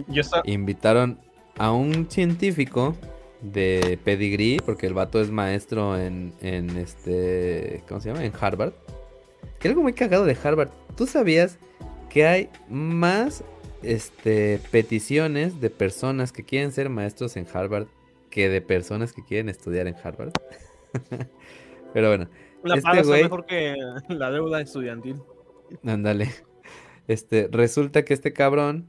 invitaron a un científico de pedigrí, porque el vato es maestro en, en este, ¿cómo se llama? En Harvard. Que algo muy cagado de Harvard. ¿Tú sabías que hay más este, peticiones de personas que quieren ser maestros en Harvard que de personas que quieren estudiar en Harvard? Pero bueno, La este paga güey- mejor que la deuda estudiantil. Ándale. Este, resulta que este cabrón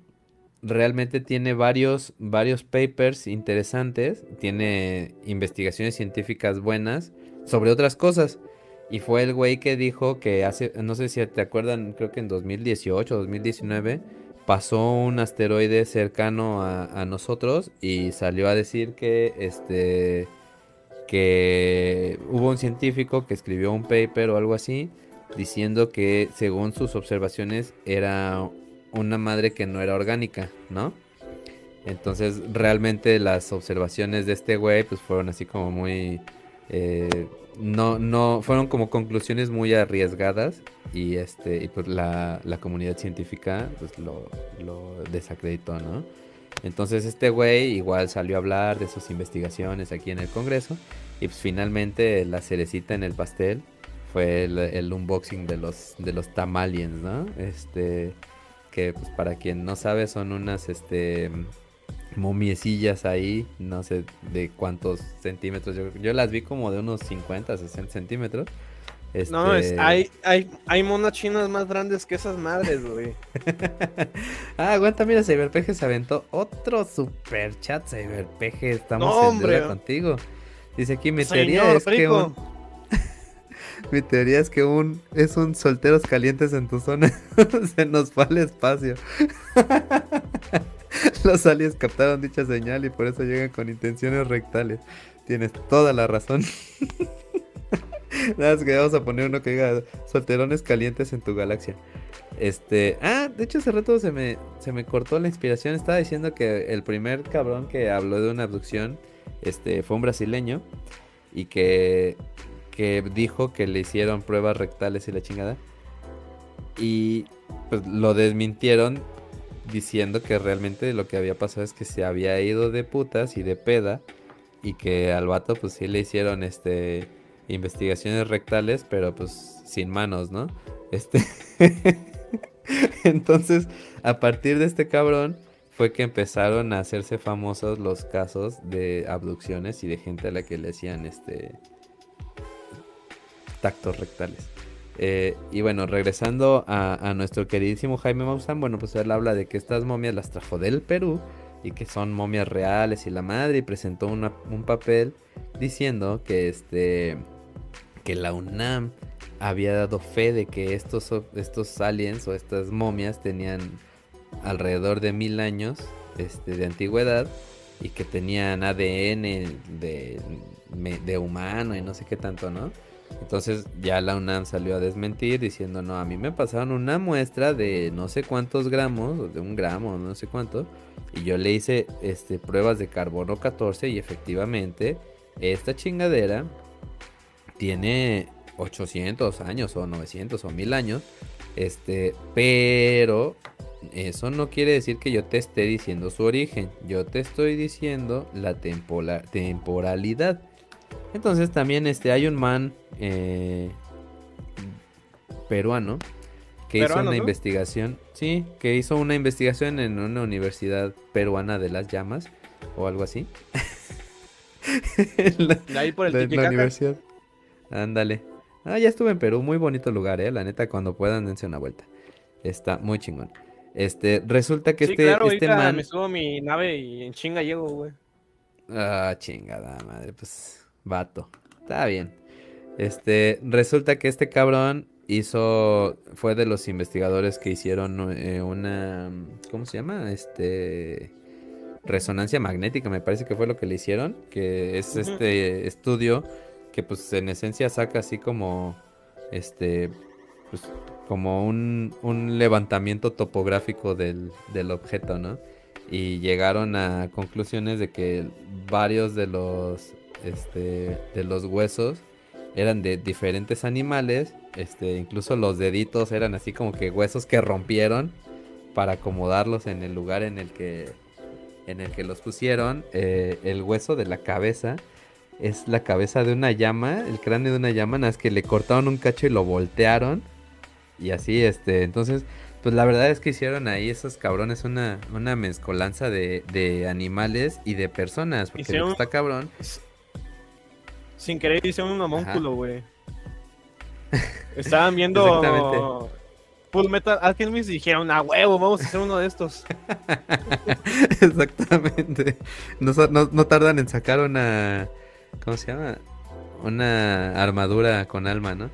realmente tiene varios, varios papers interesantes, tiene investigaciones científicas buenas sobre otras cosas. Y fue el güey que dijo que hace, no sé si te acuerdan, creo que en 2018 o 2019 pasó un asteroide cercano a, a nosotros y salió a decir que este que hubo un científico que escribió un paper o algo así diciendo que según sus observaciones era una madre que no era orgánica, ¿no? Entonces realmente las observaciones de este güey pues fueron así como muy... eh, no, no, fueron como conclusiones muy arriesgadas y este y pues la, la comunidad científica pues lo, desacreditó, ¿no? Entonces este güey igual salió a hablar de sus investigaciones aquí en el Congreso y pues finalmente la cerecita en el pastel fue el, el unboxing de los de los tamaliens, ¿no? Este que pues para quien no sabe son unas este momiecillas ahí, no sé de cuántos centímetros, yo, yo las vi como de unos 50, 60 centímetros. No, es, Este, hay, hay, hay monas chinas más grandes que esas madres, güey. ah, aguanta, mira, Cyberpeje se aventó otro super chat, Cyberpeje, estamos No, en hombre. contigo. Dice aquí, mi teoría es que un... Mi teoría es que un es un solteros calientes en tu zona. Se nos fue al espacio. Los aliens captaron dicha señal y por eso llegan con intenciones rectales. Tienes toda la razón. Nada más que vamos a poner uno que diga solterones calientes en tu galaxia. Este, ah, de hecho hace rato se me, se me cortó la inspiración. Estaba diciendo que el primer cabrón que habló de una abducción, este, fue un brasileño y que, que dijo que le hicieron pruebas rectales y la chingada. Y pues lo desmintieron diciendo que realmente lo que había pasado es que se había ido de putas y de peda y que al vato pues sí le hicieron este investigaciones rectales, pero pues sin manos, ¿no? Este Entonces, a partir de este cabrón fue que empezaron a hacerse famosos los casos de abducciones y de gente a la que le hacían este tactos rectales. Eh, y bueno, regresando a, nuestro queridísimo Jaime Maussan, bueno, pues él habla de que estas momias las trajo del Perú y que son momias reales y la madre presentó un papel diciendo que este que la UNAM había dado fe de que estos, estos aliens o estas momias tenían alrededor de mil años este, de antigüedad y que tenían ADN de, de humano y no sé qué tanto, ¿no? Entonces ya la UNAM salió a desmentir diciendo, no, a mí me pasaron una muestra de no sé cuántos gramos, de un gramo, no sé cuánto, y yo le hice este, pruebas de carbono 14 y efectivamente esta chingadera tiene 800 años o 900 o 1000 años, este, pero eso no quiere decir que yo te esté diciendo su origen, yo te estoy diciendo la temporalidad. Entonces también este, hay un man eh, peruano que hizo una investigación, sí, que hizo una investigación en una universidad peruana de las llamas o algo así. ahí por el la, universidad. Ándale. Ah, ya estuve en Perú, muy bonito lugar, eh. La neta, cuando puedan, dense una vuelta. Está muy chingón. Este, resulta que este, este man. Me subo mi nave y en chinga llego, güey. Ah, chingada madre, pues, vato. Está bien. Este, resulta que este cabrón hizo, fue de los investigadores que hicieron eh, una, ¿cómo se llama? Este, resonancia magnética, me parece que fue lo que le hicieron, que es este estudio que pues en esencia saca así como este pues como un, un levantamiento topográfico del, del, objeto, ¿no? Y llegaron a conclusiones de que varios de los este de los huesos eran de diferentes animales, este incluso los deditos eran así como que huesos que rompieron para acomodarlos en el lugar en el que en el que los pusieron, eh, el hueso de la cabeza es la cabeza de una llama, el cráneo de una llama, nada más que le cortaron un cacho y lo voltearon. Y así, este, entonces, pues la verdad es que hicieron ahí esos cabrones una, una mezcolanza de, de animales y de personas. Porque está cabrón. Sin querer hicieron un homúnculo, güey. Estaban viendo Full Metal Alchemist y dijeron, a huevo, vamos a hacer uno de estos. Exactamente. no tardan en sacar una ¿Cómo se llama? Una armadura con alma, ¿no?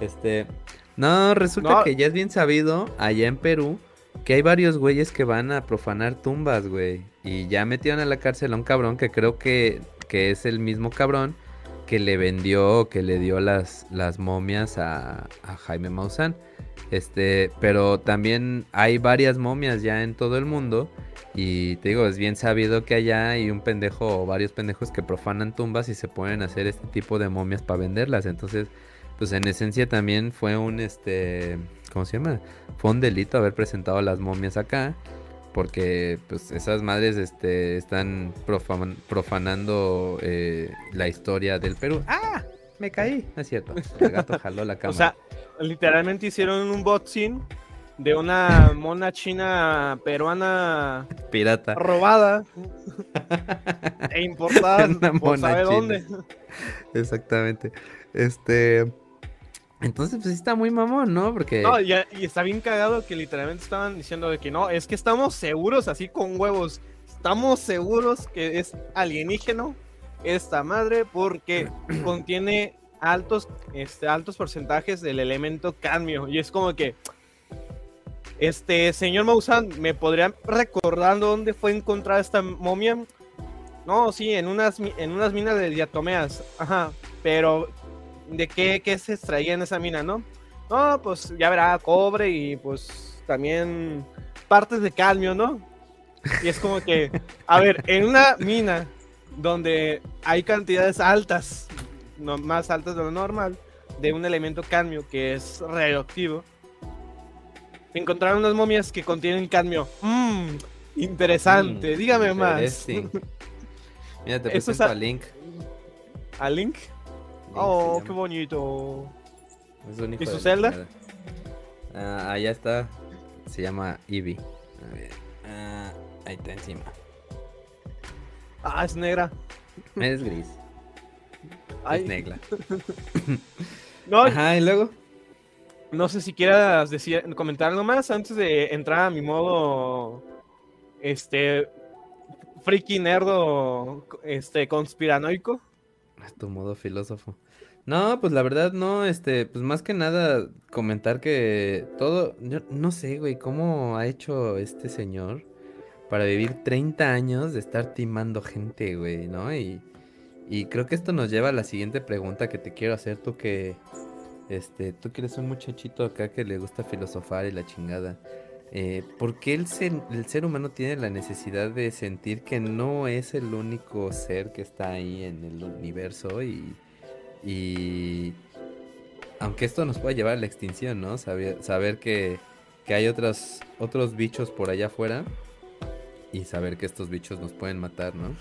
Este. No, resulta que ya es bien sabido allá en Perú que hay varios güeyes que van a profanar tumbas, güey. Y ya metieron a la cárcel a un cabrón que creo que, que es el mismo cabrón que le vendió, que le dio las, las momias a, Jaime Maussan. Este, pero también hay varias momias ya en todo el mundo y te digo, es bien sabido que allá hay un pendejo o varios pendejos que profanan tumbas y se pueden hacer este tipo de momias para venderlas. Entonces, pues en esencia también fue un, este, ¿cómo se llama? Fue un delito haber presentado las momias acá. Porque pues esas madres este, están profanando eh, la historia del Perú. ¡Ah! Me caí. No es cierto. El gato jaló la cama. o sea, literalmente hicieron un boxing de una mona china peruana pirata robada e importada una mona sabe dónde. Exactamente. Este entonces, pues está muy mamón, ¿no? Porque. No, y, está bien cagado que literalmente estaban diciendo de que no, es que estamos seguros, así con huevos. Estamos seguros que es alienígeno esta madre porque contiene altos, este, altos porcentajes del elemento cadmio. Y es como que, este, señor Maussan, ¿me podría recordar dónde fue encontrada esta momia? No, sí, en unas, en unas minas de diatomeas. Ajá, pero ¿de qué, qué se extraía en esa mina, no? No, pues ya verá, cobre y pues también partes de cadmio, ¿no? Y es como que, a ver, en una mina donde hay cantidades altas, no, más altas de lo normal, de un elemento cadmio que es radioactivo, encontraron unas momias que contienen cadmio. Mmm, interesante. Mm, Dígame más. Mira, te es presento a- a Link. ¿A Link? Oh, qué bonito. Es un hijo ¿Y su chingada. Ah, allá está. Se llama Eevee. A ver. Ah, ahí está encima. Ah, es negra. Es gris. Ay, Es negra. no, Ajá, y luego. no sé si quieras decir, comentar algo más antes de entrar a mi modo. Este. Friki nerdo. Este, conspiranoico. A tu modo filósofo. No, pues la verdad no, este, pues más que nada comentar que todo, yo no sé, güey, cómo ha hecho este señor para vivir 30 años de estar timando gente, güey, ¿no? Y, y creo que esto nos lleva a la siguiente pregunta que te quiero hacer, tú que, este, tú que eres un muchachito acá que le gusta filosofar y la chingada. Eh, ¿por qué el ser, el ser humano tiene la necesidad de sentir que no es el único ser que está ahí en el universo y, y aunque esto nos pueda llevar a la extinción, ¿no? Saber, saber que, que hay otros, otros bichos por allá afuera y saber que estos bichos nos pueden matar, ¿no?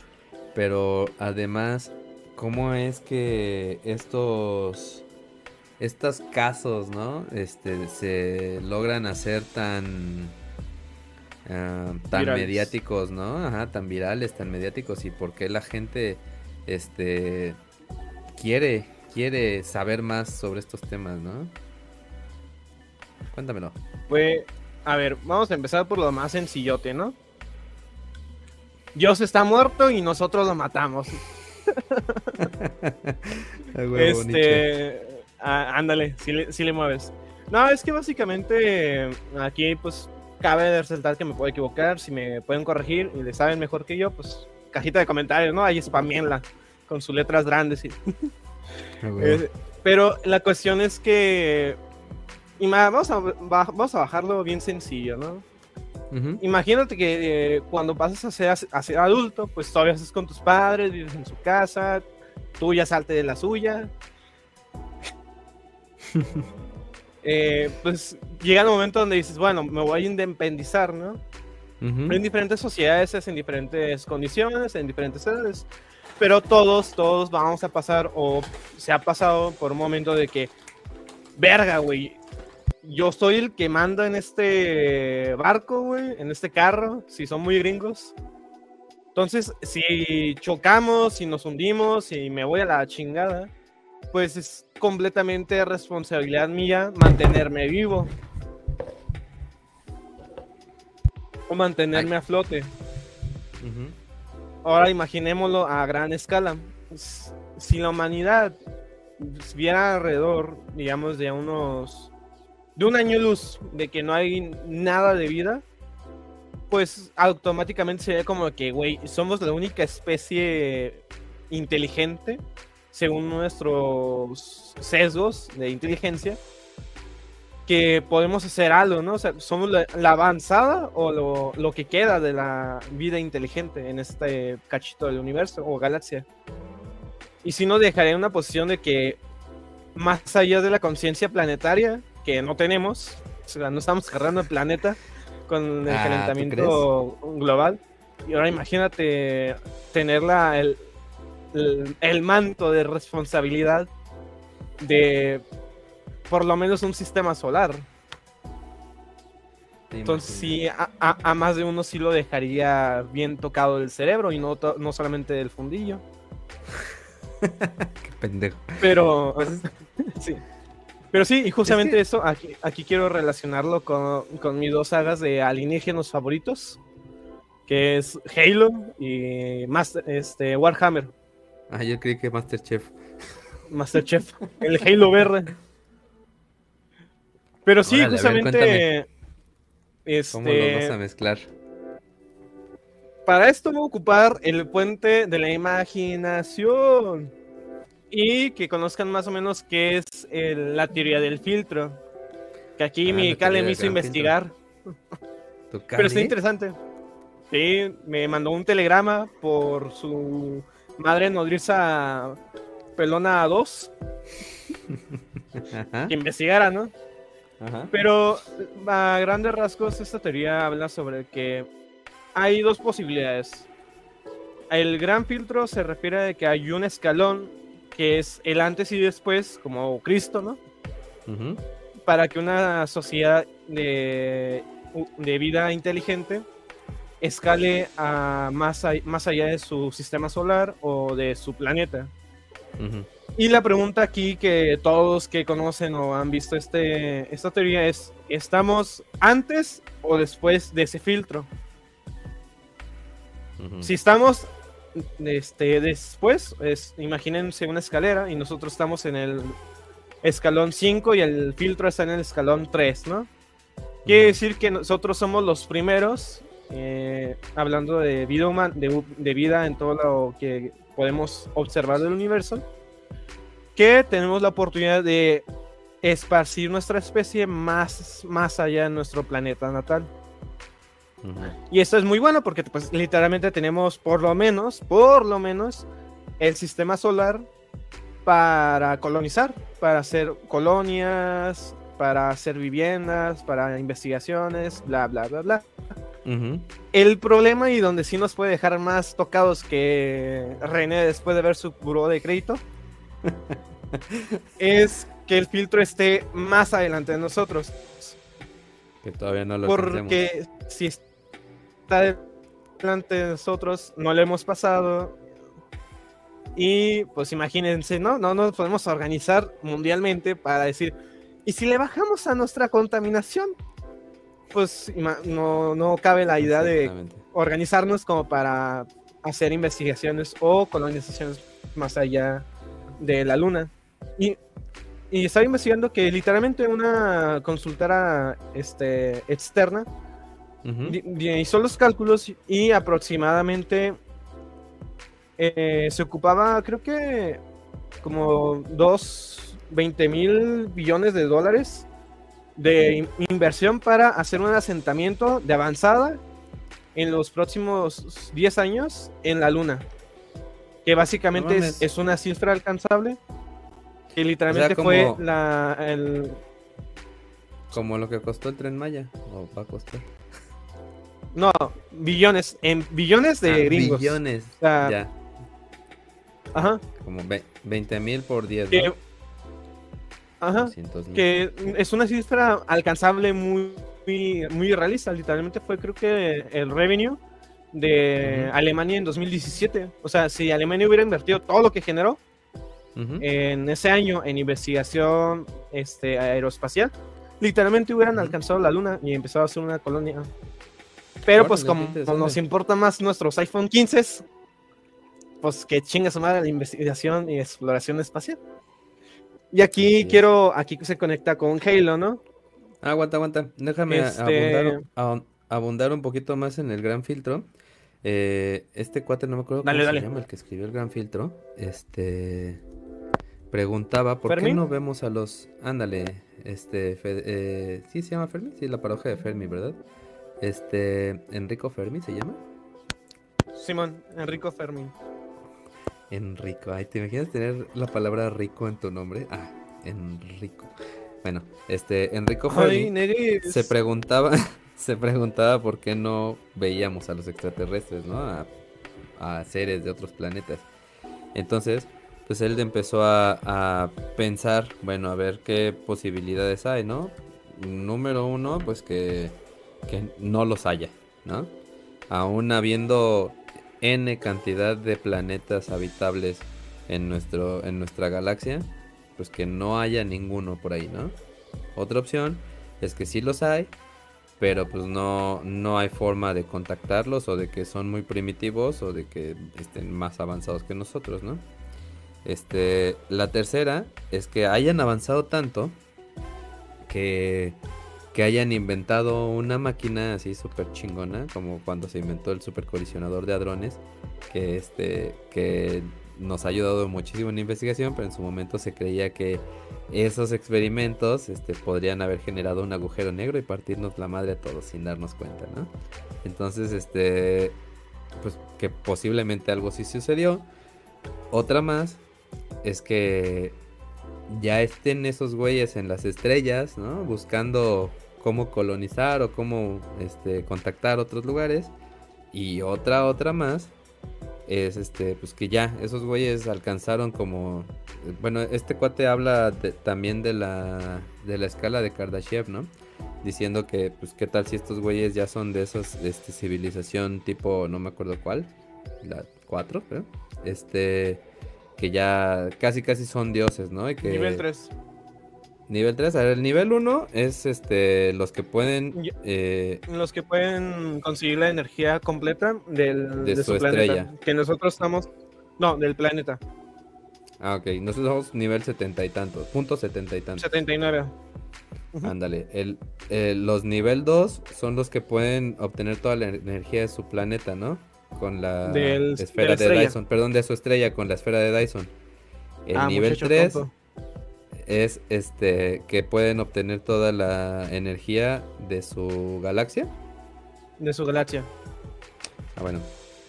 Pero además, ¿cómo es que estos estos casos, ¿no? Este, se logran hacer tan, ah, tan Virales. mediáticos, ¿no? Ajá, tan virales, tan mediáticos y por qué la gente, este, quiere, quiere saber más sobre estos temas, ¿no? Cuéntamelo. Pues, a ver, vamos a empezar por lo más sencillote, ¿no? Dios está muerto y nosotros lo matamos. Este, ah, ándale, si le, le mueves. No, es que básicamente aquí pues cabe resaltar que me puedo equivocar, si me pueden corregir y le saben mejor que yo, pues cajita de comentarios, ¿no? Ahí spamienla con sus letras grandes. y- eh, pero la cuestión es que ima- vamos a, vamos a bajarlo bien sencillo, ¿no? Ujú. Imagínate que eh, cuando pasas a ser, a ser adulto, pues todavía estás con tus padres, vives en su casa, tú ya salte de la suya. Eh, pues llega el momento donde dices, bueno, me voy a independizar, ¿no? Ujú. En diferentes sociedades, es en diferentes condiciones, en diferentes edades. Pero todos, todos vamos a pasar, o se ha pasado por un momento de que, verga, güey, yo soy el que manda en este barco, güey, en este carro, si son muy gringos. Entonces, si chocamos, si nos hundimos, si me voy a la chingada, pues es completamente responsabilidad mía mantenerme vivo. O mantenerme a flote. Ahora imaginémoslo a gran escala. Si la humanidad viera alrededor, digamos, de unos. de un año luz de que no hay nada de vida, pues automáticamente sería como que, güey, somos la única especie inteligente, según nuestros sesgos de inteligencia, que podemos hacer algo, ¿no? O sea, somos la, la avanzada o lo, lo que queda de la vida inteligente en este cachito del universo o galaxia. Y si no, dejaría en una posición de que más allá de la conciencia planetaria, que no tenemos, o sea, no estamos cargando el planeta con el Ah, ¿tú calentamiento global. Y ahora imagínate tener la, el, el, el manto de responsabilidad de por lo menos un sistema solar. Entonces sí, a, a- a más de uno sí lo dejaría bien tocado el cerebro y no, no solamente del fundillo. Qué pendejo. Pero Pues sí. Pero sí, y justamente que- eso, aquí, aquí quiero relacionarlo con, con mis dos sagas de alienígenos favoritos, que es Halo y Master, este, Warhammer, Ah, yo creí que Masterchef. Masterchef, el Halo verde. Pero sí, Órale, a ver, justamente... ¿Cómo los vas este, a mezclar? Para esto voy a ocupar el puente de la imaginación. Y que conozcan más o menos qué es el- la teoría del filtro. Que aquí Ah, mi Cale me hizo investigar. ¿Tu Pero está interesante. Sí, me mandó un telegrama por su madre nodriza pelona 2 Ajá. que investigara, ¿no? Ajá. Pero a grandes rasgos esta teoría habla sobre que hay dos posibilidades. El gran filtro se refiere a que hay un escalón que es el antes y después, como Cristo, ¿no? Para que una sociedad de, de vida inteligente escale a más, más allá de su sistema solar o de su planeta. Y la pregunta aquí que todos que conocen o han visto este, esta teoría es, ¿estamos antes o después de ese filtro? Si estamos este, después, es, imagínense una escalera y nosotros estamos en el escalón 5 y el filtro está en el escalón 3, ¿no? Quiere decir que nosotros somos los primeros eh, hablando de vida, humana, de, vida en todo lo que podemos observar del universo, que tenemos la oportunidad de esparcir nuestra especie más, más allá de nuestro planeta natal. Y esto es muy bueno porque pues literalmente tenemos por lo menos, por lo menos, el sistema solar para colonizar, para hacer colonias, para hacer viviendas, para investigaciones, bla, bla, bla, bla. El problema y donde sí nos puede dejar más tocados que René después de ver su buró de crédito es que el filtro esté más adelante de nosotros. Que todavía no lo Porque si está delante de nosotros, no lo hemos pasado. Y pues imagínense, ¿no? No nos podemos organizar mundialmente para decir, ¿y si le bajamos a nuestra contaminación? Pues no, no cabe la idea de organizarnos como para hacer investigaciones o colonizaciones más allá de la luna. Y, y estaba investigando que literalmente una consultora este, externa hizo los cálculos y aproximadamente eh, se ocupaba, creo que como dos, 20 mil billones de dólares de inversión para hacer un asentamiento de avanzada en los próximos 10 años en la Luna. Que básicamente es, una cifra alcanzable. Que literalmente fue la. El... Como lo que costó el tren Maya. ¿O va a costar? No, billones. En billones de ah, gringos. Billones. ya. Ajá. Como 20 mil por 10. Ajá. Que es una cifra alcanzable muy, muy, realista. Literalmente fue, creo que, el revenue de Alemania en 2017. O sea, si Alemania hubiera invertido todo lo que generó en ese año en investigación este, aeroespacial, literalmente hubieran alcanzado la luna y empezado a hacer una colonia. Pero pues como, nos importa más nuestros iPhone 15, pues que chinga su madre la investigación y exploración espacial. Y aquí quiero, aquí se conecta con Halo, ¿no? Ah, aguanta, aguanta. Déjame este abundar, un poquito más en el gran filtro. Eh, este cuate, no me acuerdo cómo se llama, el que escribió el gran filtro. Este preguntaba por qué no vemos a los. Ándale, este. Eh, sí se llama Fermi, sí, la paroja de Fermi, ¿verdad? Este. Enrico Fermi se llama. Simón, Enrico Fermi. Enrico. Ay, ¿te imaginas tener la palabra rico en tu nombre? Ah, Enrico. Bueno, este, Enrico se preguntaba, se preguntaba por qué no veíamos a los extraterrestres, ¿no? A, seres de otros planetas. Entonces, pues él empezó a, a, pensar, bueno, a ver qué posibilidades hay, ¿no? Número uno, pues que, que no los haya, ¿no? Aún habiendo n cantidad de planetas habitables en, nuestro, en nuestra galaxia, pues que no haya ninguno por ahí, ¿no? Otra opción es que sí los hay, pero pues no, no hay forma de contactarlos o de que son muy primitivos o de que estén más avanzados que nosotros, ¿no? Este, la tercera es que hayan avanzado tanto que que hayan inventado una máquina así súper chingona, como cuando se inventó el supercolisionador de hadrones, que, este, que nos ha ayudado muchísimo en la investigación, pero en su momento se creía que esos experimentos este, podrían haber generado un agujero negro y partirnos la madre a todos sin darnos cuenta, ¿no? Entonces, este, pues que posiblemente algo sí sucedió. Otra más es que ya estén esos güeyes en las estrellas, ¿no? Buscando cómo colonizar o cómo este, contactar otros lugares. Y otra, otra más, es este, pues que ya, esos güeyes alcanzaron como, bueno, este cuate habla también de la, de la escala de Kardashev, ¿no? Diciendo que, pues, qué tal si estos güeyes ya son de esos, este, civilización tipo, no me acuerdo cuál, la 4, creo, este, que ya casi, casi son dioses, ¿no? Y que, Nivel 3. Nivel 3, a ver, el nivel 1 es este los que pueden... Eh, los que pueden conseguir la energía completa del, de, su, estrella. Que nosotros estamos... No, del planeta. Ah, ok. Nosotros somos nivel 70 y tantos. Punto 70 y tantos. 79. Ándale. El, los nivel 2 son los que pueden obtener toda la energía de su planeta, ¿no? Con la esfera de, Dyson. Perdón, de su estrella con la esfera de Dyson. El ah, nivel 3 es este que pueden obtener toda la energía de su galaxia. De su galaxia. Ah, bueno.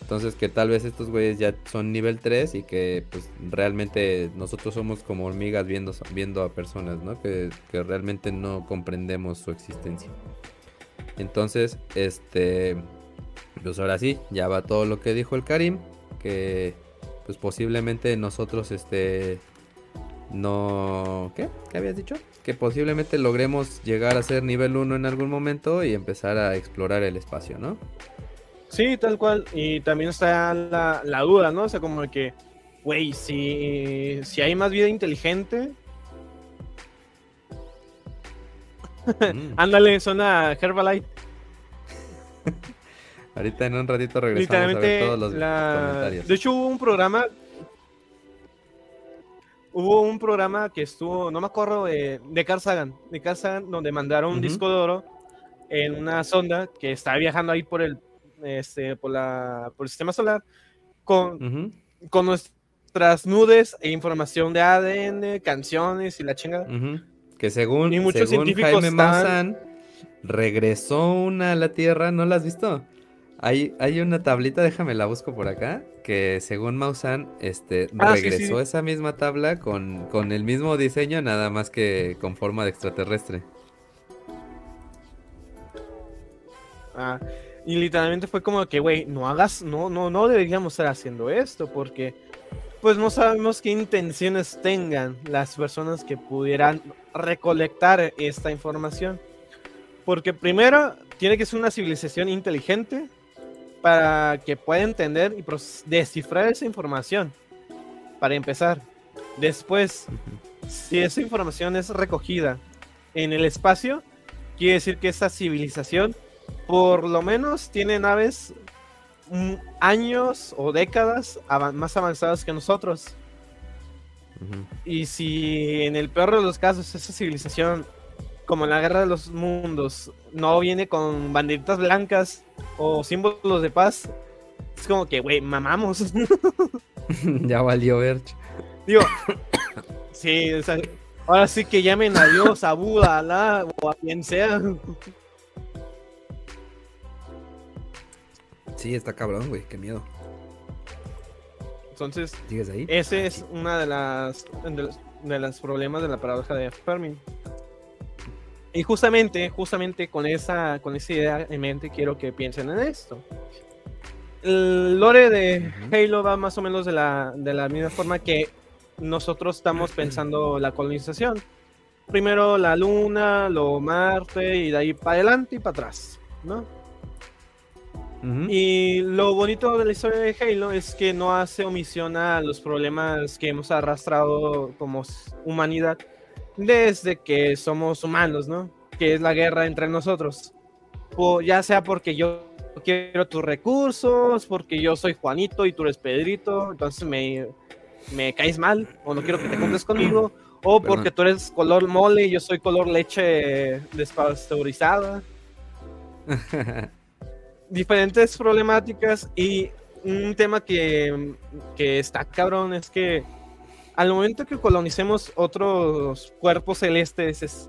Entonces que tal vez estos güeyes ya son nivel 3 y que pues realmente nosotros somos como hormigas viendo, viendo a personas, ¿no? Que, que realmente no comprendemos su existencia. Entonces, este, pues ahora sí, ya va todo lo que dijo el Karim, que pues posiblemente nosotros, este, no... ¿Qué? ¿Qué habías dicho? Que posiblemente logremos llegar a ser nivel 1 en algún momento y empezar a explorar el espacio, ¿no? Sí, tal cual. Y también está la, duda, ¿no? O sea, como que, güey, si, si hay más vida inteligente... Mm. Ándale, suena Herbalife. Ahorita en un ratito regresamos a ver todos los comentarios. De hecho, hubo un programa hubo un programa que estuvo, no me acuerdo, de, de Carl Sagan, de Carl Sagan, donde mandaron un disco de oro en una sonda que estaba viajando ahí por el, este, por la, por el sistema solar, con, con nuestras nudes e información de ADN, canciones y la chingada. Que según, muchos científicos Jaime Maussan, regresó una a la Tierra, ¿no la has visto? Hay, hay una tablita, déjame la busco por acá, que según Mausan, este, ah, regresó esa misma tabla con, con el mismo diseño, nada más que con forma de extraterrestre. Ah, y literalmente fue como que, güey, no hagas, no, no, no deberíamos estar haciendo esto, porque pues no sabemos qué intenciones tengan las personas que pudieran recolectar esta información. Porque primero, tiene que ser una civilización inteligente para que pueda entender y descifrar esa información. Para empezar. Después, si esa información es recogida en el espacio, quiere decir que esa civilización por lo menos tiene naves mm, años o décadas más avanzadas que nosotros. Y si en el peor de los casos esa civilización como en la guerra de los mundos, no viene con banderitas blancas o símbolos de paz, es como que, güey, mamamos. ya valió ver. Digo, sí, ahora sí que llamen a Dios, a Buda, a Alá o a quien sea. Sí, está cabrón, güey, qué miedo. Entonces, ahí? ese es una de las de los problemas de la paradoja de Fermi. Y justamente, justamente con esa, con esa idea en mente quiero que piensen en esto. El lore de Halo va más o menos de la, de la misma forma que nosotros estamos pensando la colonización. Primero la luna, luego Marte y de ahí para adelante y para atrás, ¿no? Y lo bonito de la historia de Halo es que no hace omisión a los problemas que hemos arrastrado como humanidad desde que somos humanos, ¿no? Que es la guerra entre nosotros. O ya sea porque yo quiero tus recursos, porque yo soy Juanito y tú eres Pedrito, entonces me, me caes mal, o no quiero que te juntes conmigo, o porque tú eres color mole y yo soy color leche despasteurizada. Diferentes problemáticas y un tema que, que está cabrón es que al momento que colonicemos otros cuerpos celestes,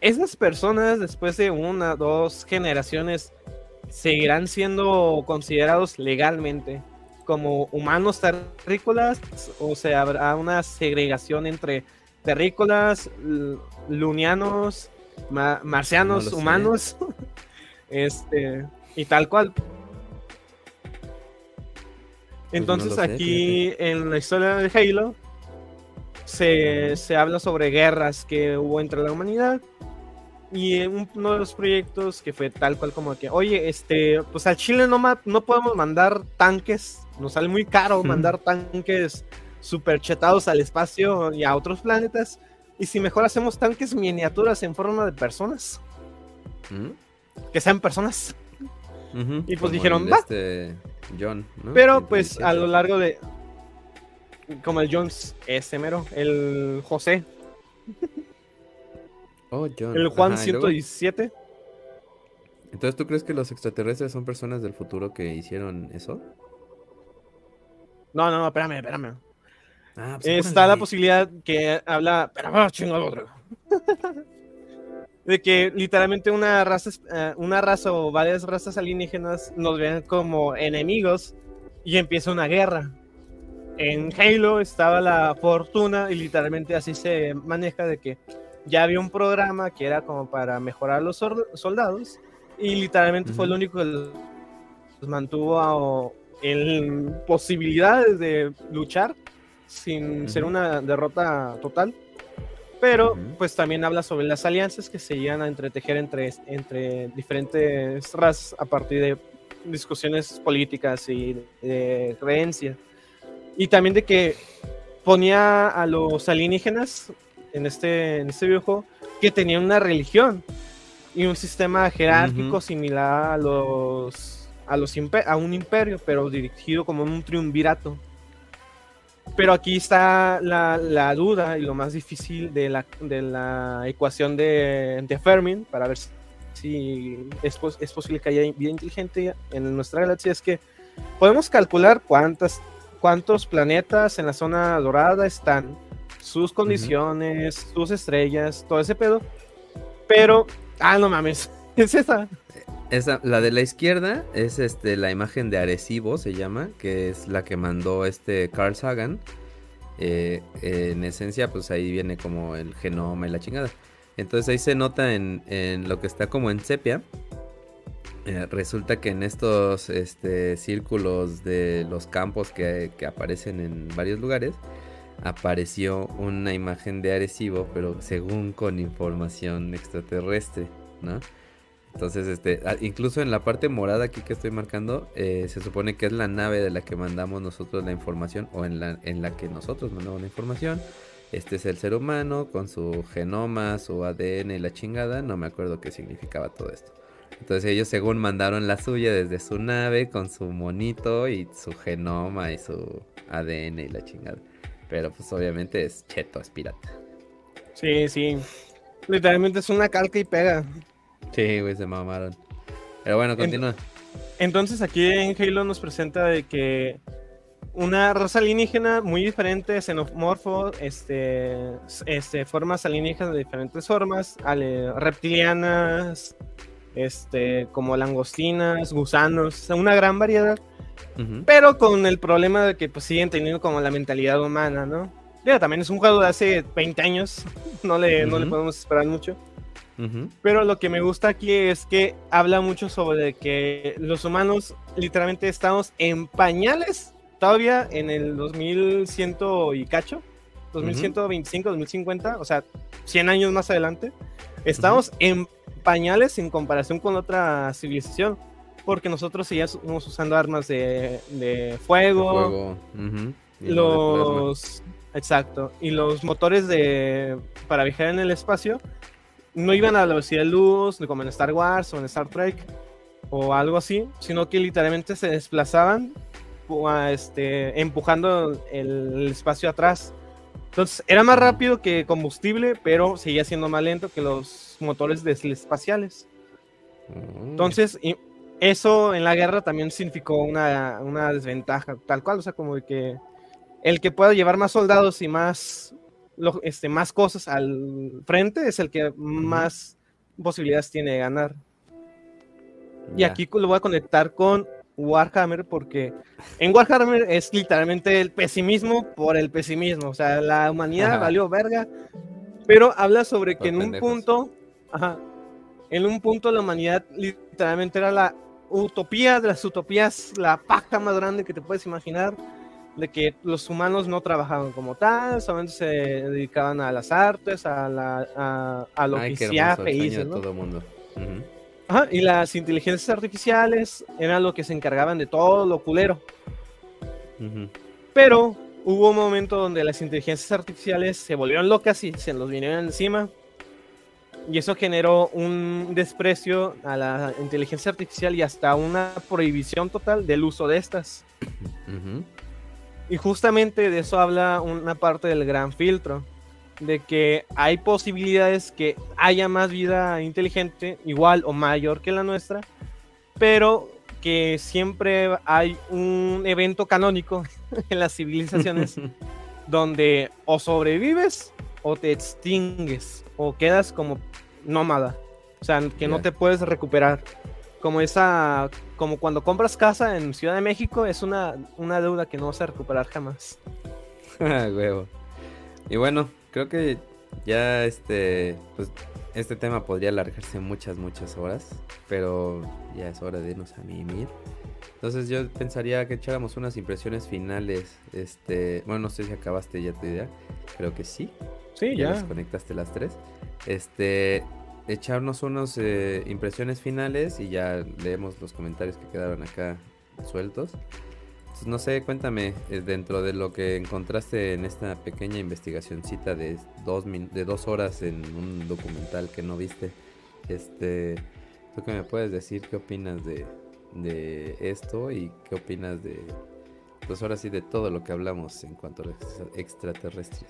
esas personas después de una, dos generaciones seguirán siendo considerados legalmente como humanos terrícolas o sea, habrá una segregación entre terrícolas, lunianos, marcianos, humanos, este, y tal cual. Pues Entonces aquí en la historia de Halo se, se, habla sobre guerras que hubo entre la humanidad y uno de los proyectos que fue tal cual como que, oye, este, pues al Chile no, no podemos mandar tanques, nos sale muy caro mandar tanques super chetados al espacio y a otros planetas. Y si mejor hacemos tanques miniaturas en forma de personas, ¿Mm? que sean personas. Y pues dijeron, va. Este John, Pero pues a lo largo de. Como el Jones, ese mero, el José. Oh, John. El Juan 117. Entonces, ¿tú crees que los extraterrestres son personas del futuro que hicieron eso? No, no, no, espérame, espérame. Ah, pues, Está la posibilidad que habla. Pero, chingado, de que literalmente una raza, eh, una raza o varias razas alienígenas nos ven como enemigos y empieza una guerra. En Halo estaba la fortuna y literalmente así se maneja de que ya había un programa que era como para mejorar los soldados y literalmente fue lo único que los mantuvo en posibilidades de luchar sin ser una derrota total. Pero pues también habla sobre las alianzas que se iban a entretejer entre, entre diferentes razas a partir de discusiones políticas y de creencias. Y también de que ponía a los alienígenas en este, en este videojuego que tenían una religión y un sistema jerárquico similar a los a los a un imperio, pero dirigido como un triunvirato. Pero aquí está la, la, duda y lo más difícil de la, de la ecuación de, de, Fermi para ver si es, es, posible que haya vida inteligente en nuestra galaxia. Es que podemos calcular cuántas, cuántos planetas en la zona dorada están, sus condiciones, sus estrellas, todo ese pedo. Pero, ah, no mames, es esa. Esa, la de la izquierda es este la imagen de Arecibo, se llama, que es la que mandó este Carl Sagan. Eh, en esencia, pues ahí viene como el genoma y la chingada. Entonces ahí se nota en, lo que está como en sepia. Eh, resulta que en estos este, círculos de los campos que, aparecen en varios lugares, apareció una imagen de Arecibo, pero según con información extraterrestre, ¿no? Entonces, este, ah, incluso en la parte morada aquí que estoy marcando, eh, se supone que es la nave de la que mandamos nosotros la información o en la, en la que nosotros mandamos la información. Este es el ser humano con su genoma, su ADN y la chingada. No me acuerdo qué significaba todo esto. Entonces ellos según mandaron la suya desde su nave con su monito y su genoma y su ADN y la chingada. Pero pues obviamente es cheto, es pirata. Sí, sí. Literalmente es una calca y pega. Sí, güey, se mamaron. Pero bueno, continúa. Entonces aquí en Halo nos presenta de que una raza alienígena muy diferente, xenomorfo, este, este, formas alienígenas de diferentes formas, reptilianas, este, como langostinas, gusanos, una gran variedad, pero con el problema de que pues siguen teniendo como la mentalidad humana, ¿no? Ya, también es un juego de hace 20 años, no le, no le podemos esperar mucho. Pero lo que me gusta aquí es que habla mucho sobre que los humanos literalmente estamos en pañales todavía en el 2100 y cacho, 2125, 2050, o sea, 100 años más adelante, estamos en pañales en comparación con otra civilización, porque nosotros seguimos usando armas de, de fuego, los... Exacto, y los motores de para viajar en el espacio no iban a la velocidad de luz, como en Star Wars o en Star Trek o algo así, sino que literalmente se desplazaban este, empujando el, espacio atrás. Entonces era más rápido que combustible, pero seguía siendo más lento que los motores espaciales. Mm. Entonces, eso en la guerra también significó una, una desventaja, tal cual, o sea, como de que el que pueda llevar más soldados y más este, más cosas al frente es el que más posibilidades tiene de ganar. Y aquí lo voy a conectar con Warhammer porque en Warhammer es literalmente el pesimismo por el pesimismo. O sea, la humanidad valió verga. Pero habla sobre que en un punto, ajá, en un punto la humanidad literalmente era la utopía de las utopías, la paja más grande que te puedes imaginar, de que los humanos no trabajaban como tal, solamente se dedicaban a las artes, a, la, a, lo que sea ¿no? todo mundo. Y las inteligencias artificiales eran lo que se encargaban de todo lo culero. Pero hubo un momento donde las inteligencias artificiales se volvieron locas y se los vinieron encima y eso generó un desprecio a la inteligencia artificial y hasta una prohibición total del uso de estas. Y justamente de eso habla una parte del gran filtro, de que hay posibilidades que haya más vida inteligente, igual o mayor que la nuestra, pero que siempre hay un evento canónico en las civilizaciones donde o sobrevives o te extingues o quedas como nómada. O sea, que no te puedes recuperar. Como esa, como cuando compras casa en Ciudad de México, es una, una deuda que no vas a recuperar jamás. Huevo. Y bueno, creo que ya este, pues este tema podría alargarse muchas, muchas horas, pero ya es hora de irnos a mimir. Entonces yo pensaría que echáramos unas impresiones finales. Este, bueno, no sé si acabaste ya tu idea. Creo que sí. Sí, ya. ya. conectaste las tres. Este, echarnos unas eh, impresiones finales y ya leemos los comentarios que quedaron acá sueltos. No sé, cuéntame, eh, dentro de lo que encontraste en esta pequeña investigacioncita de dos, de dos horas en un documental que no viste, este, ¿tú qué me puedes decir? ¿Qué opinas de, de esto y qué opinas de, pues ahora sí, de todo lo que hablamos en cuanto a los extraterrestres?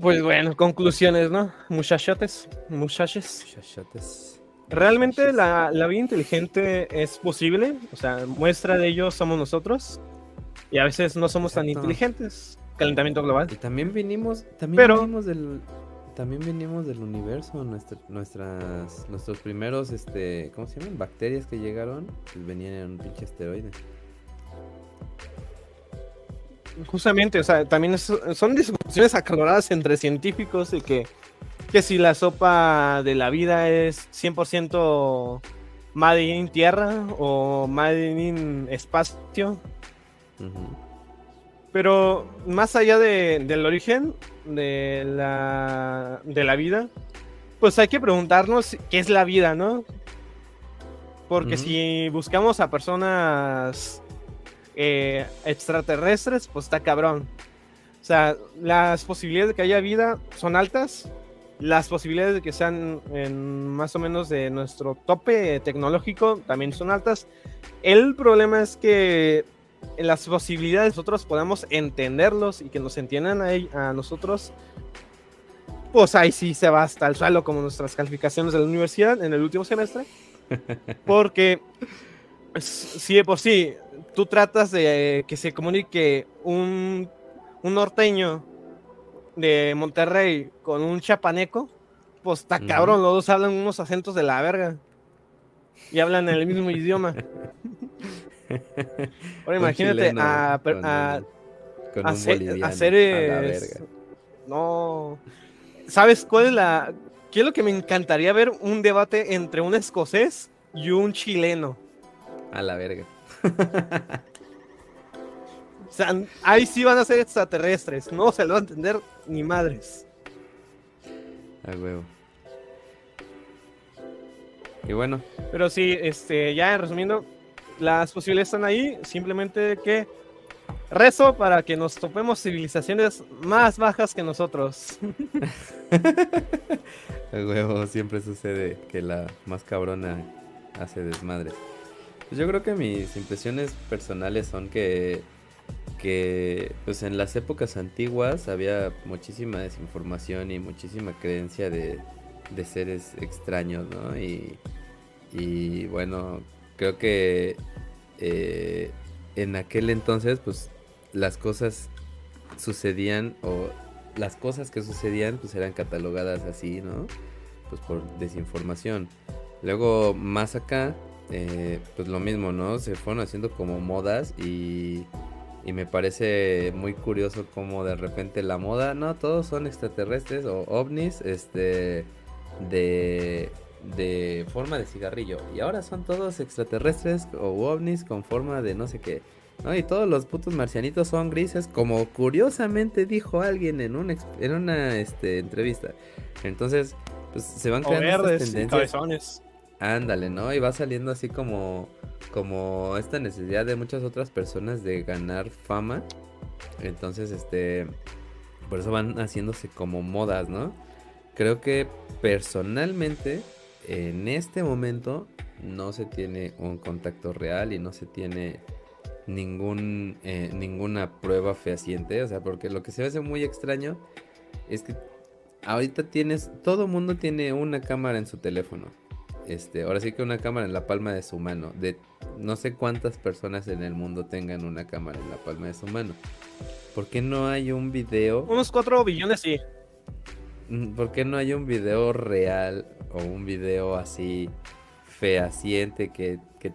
Pues bueno, conclusiones, ¿no? Muchachotes, muchaches. Muchachotes. Realmente la, vida inteligente es posible, o sea, muestra de ello somos nosotros, y a veces no somos tan inteligentes. Calentamiento global. Y también vinimos, también vinimos del, también venimos del universo, nuestras, nuestros primeros, este, ¿cómo se llaman? Bacterias que llegaron, pues venían en un pinche asteroide. Justamente, o sea, también son discusiones acaloradas entre científicos de que, que si la sopa de la vida es 100% made in tierra o made in espacio. Pero más allá del origen de la, de la vida, pues hay que preguntarnos qué es la vida, ¿no? Porque si buscamos a personas eh, extraterrestres, pues está cabrón. O sea, las posibilidades de que haya vida son altas. Las posibilidades de que sean en más o menos de nuestro tope tecnológico también son altas. El problema es que las posibilidades nosotros podamos entenderlos y que nos entiendan a, a nosotros, pues ahí sí se va hasta el suelo como nuestras calificaciones de la universidad en el último semestre. Porque si de por sí tú tratas de que se comunique un, norteño de Monterrey con un chapaneco, pues está cabrón, los dos hablan unos acentos de la verga. Y hablan el mismo idioma. Ahora imagínate a, hacer, no. ¿Sabes cuál es la qué es lo que me encantaría ver un debate entre un escocés y un chileno? A la verga. o sea, ahí sí van a ser extraterrestres. No se lo van a entender ni madres. A huevo. Y bueno. Pero sí, este, ya resumiendo, las posibilidades están ahí. Simplemente que rezo para que nos topemos civilizaciones más bajas que nosotros. A huevo, siempre sucede que la más cabrona hace desmadres. Pues yo creo que mis impresiones personales son que, que pues en las épocas antiguas había muchísima desinformación y muchísima creencia de, seres extraños, ¿no? Y, bueno, creo que eh, en aquel entonces, pues las cosas sucedían o las cosas que sucedían pues eran catalogadas así, ¿no? Pues por desinformación. Luego, más acá, eh, pues lo mismo, ¿no? Se fueron haciendo como modas y, y me parece muy curioso como de repente la moda, no, todos son extraterrestres o ovnis, este, de, de forma de cigarrillo. Y ahora son todos extraterrestres o ovnis con forma de no sé qué. ¿no? Y todos los putos marcianitos son grises, como curiosamente dijo alguien en una, en una este, entrevista. Entonces, pues se van creando verdes, tendencias. Ándale, ¿no? Y va saliendo así como, como esta necesidad de muchas otras personas de ganar fama. Entonces, este, por eso van haciéndose como modas, ¿no? Creo que personalmente, en este momento, no se tiene un contacto real y no se tiene ningún, eh, ninguna prueba fehaciente. O sea, porque lo que se hace muy extraño es que ahorita tienes, todo mundo tiene una cámara en su teléfono. Este, ahora sí que una cámara en la palma de su mano. De no sé cuántas personas en el mundo tengan una cámara en la palma de su mano. ¿Por qué no hay un video? Unos 4 billones sí. Mm, ¿Por qué no hay un video real o un video así fehaciente que, que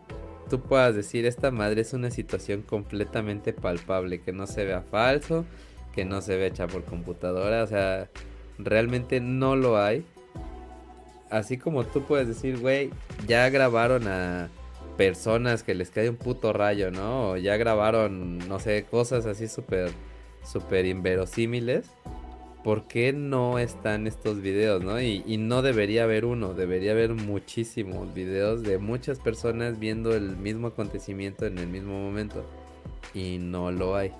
tú puedas decir esta madre es una situación completamente palpable, que no se vea falso, que no se vea hecha por computadora, o sea, realmente no lo hay así como tú puedes decir, güey, ya grabaron a personas que les cae un puto rayo, ¿no? O ya grabaron, no sé, cosas así súper, súper inverosímiles. ¿Por qué no están estos videos, no? Y, no debería haber uno, debería haber muchísimos videos de muchas personas viendo el mismo acontecimiento en el mismo momento. Y no lo hay.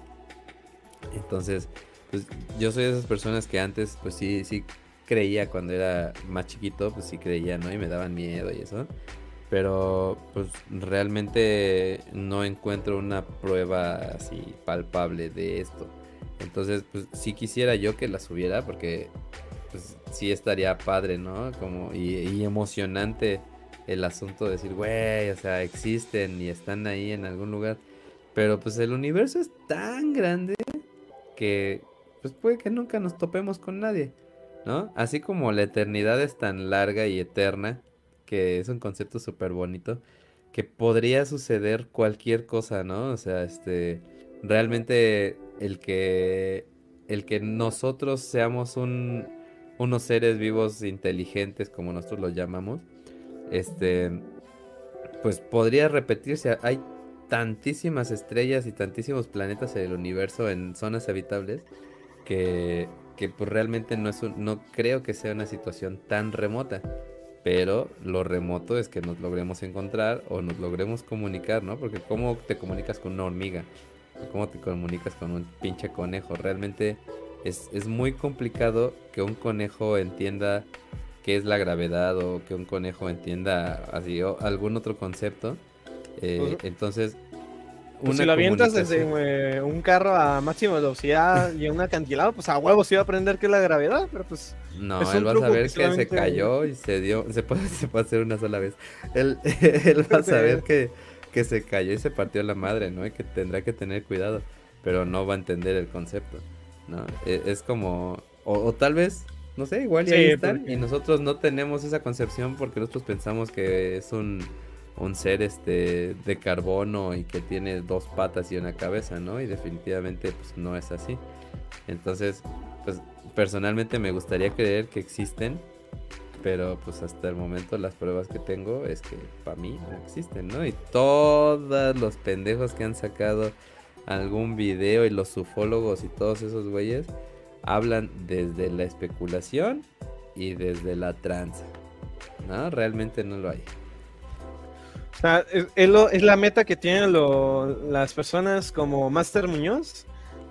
Entonces, pues yo soy de esas personas que antes, pues sí, sí creía cuando era más chiquito, pues sí creía, ¿no? Y me daban miedo y eso. Pero pues realmente no encuentro una prueba así palpable de esto. Entonces, pues sí quisiera yo que la subiera porque pues sí estaría padre, ¿no? Como y, emocionante el asunto de decir, güey, o sea, existen y están ahí en algún lugar. Pero pues el universo es tan grande que pues puede que nunca nos topemos con nadie. ¿No? Así como la eternidad es tan larga y eterna, que es un concepto súper bonito, que podría suceder cualquier cosa, ¿no? O sea, este, realmente el que, el que nosotros seamos un, unos seres vivos inteligentes, como nosotros los llamamos, este, pues podría repetirse. Hay tantísimas estrellas y tantísimos planetas en el universo en zonas habitables que que pues realmente no es no creo que sea una situación tan remota. Pero lo remoto es que nos logremos encontrar o nos logremos comunicar, ¿no? Porque ¿cómo te comunicas con una hormiga? ¿Cómo te comunicas con un pinche conejo? Realmente es, es muy complicado que un conejo entienda qué es la gravedad o que un conejo entienda así o algún otro concepto. Eh, entonces, pues si lo avientas desde un carro a máxima velocidad y en un acantilado, pues a huevos iba a aprender qué es la gravedad, pero pues. No, él va a saber que, se cayó y se dio. Se puede, se puede hacer una sola vez. Él, él va a saber que, que se cayó y se partió la madre, ¿no? Y que tendrá que tener cuidado, pero no va a entender el concepto, ¿no? E, es, como. O, tal vez, no sé, igual y ahí están, y nosotros no tenemos esa concepción porque nosotros pensamos que es un un ser este de carbono y que tiene dos patas y una cabeza, ¿no? Y definitivamente pues no es así. Entonces, pues personalmente me gustaría creer que existen, pero pues hasta el momento las pruebas que tengo es que para mí no existen, ¿no? Y todos los pendejos que han sacado algún video y los ufólogos y todos esos güeyes hablan desde la especulación y desde la tranza. No, realmente no lo hay. O sea, es, la meta que tienen las personas como Master Muñoz.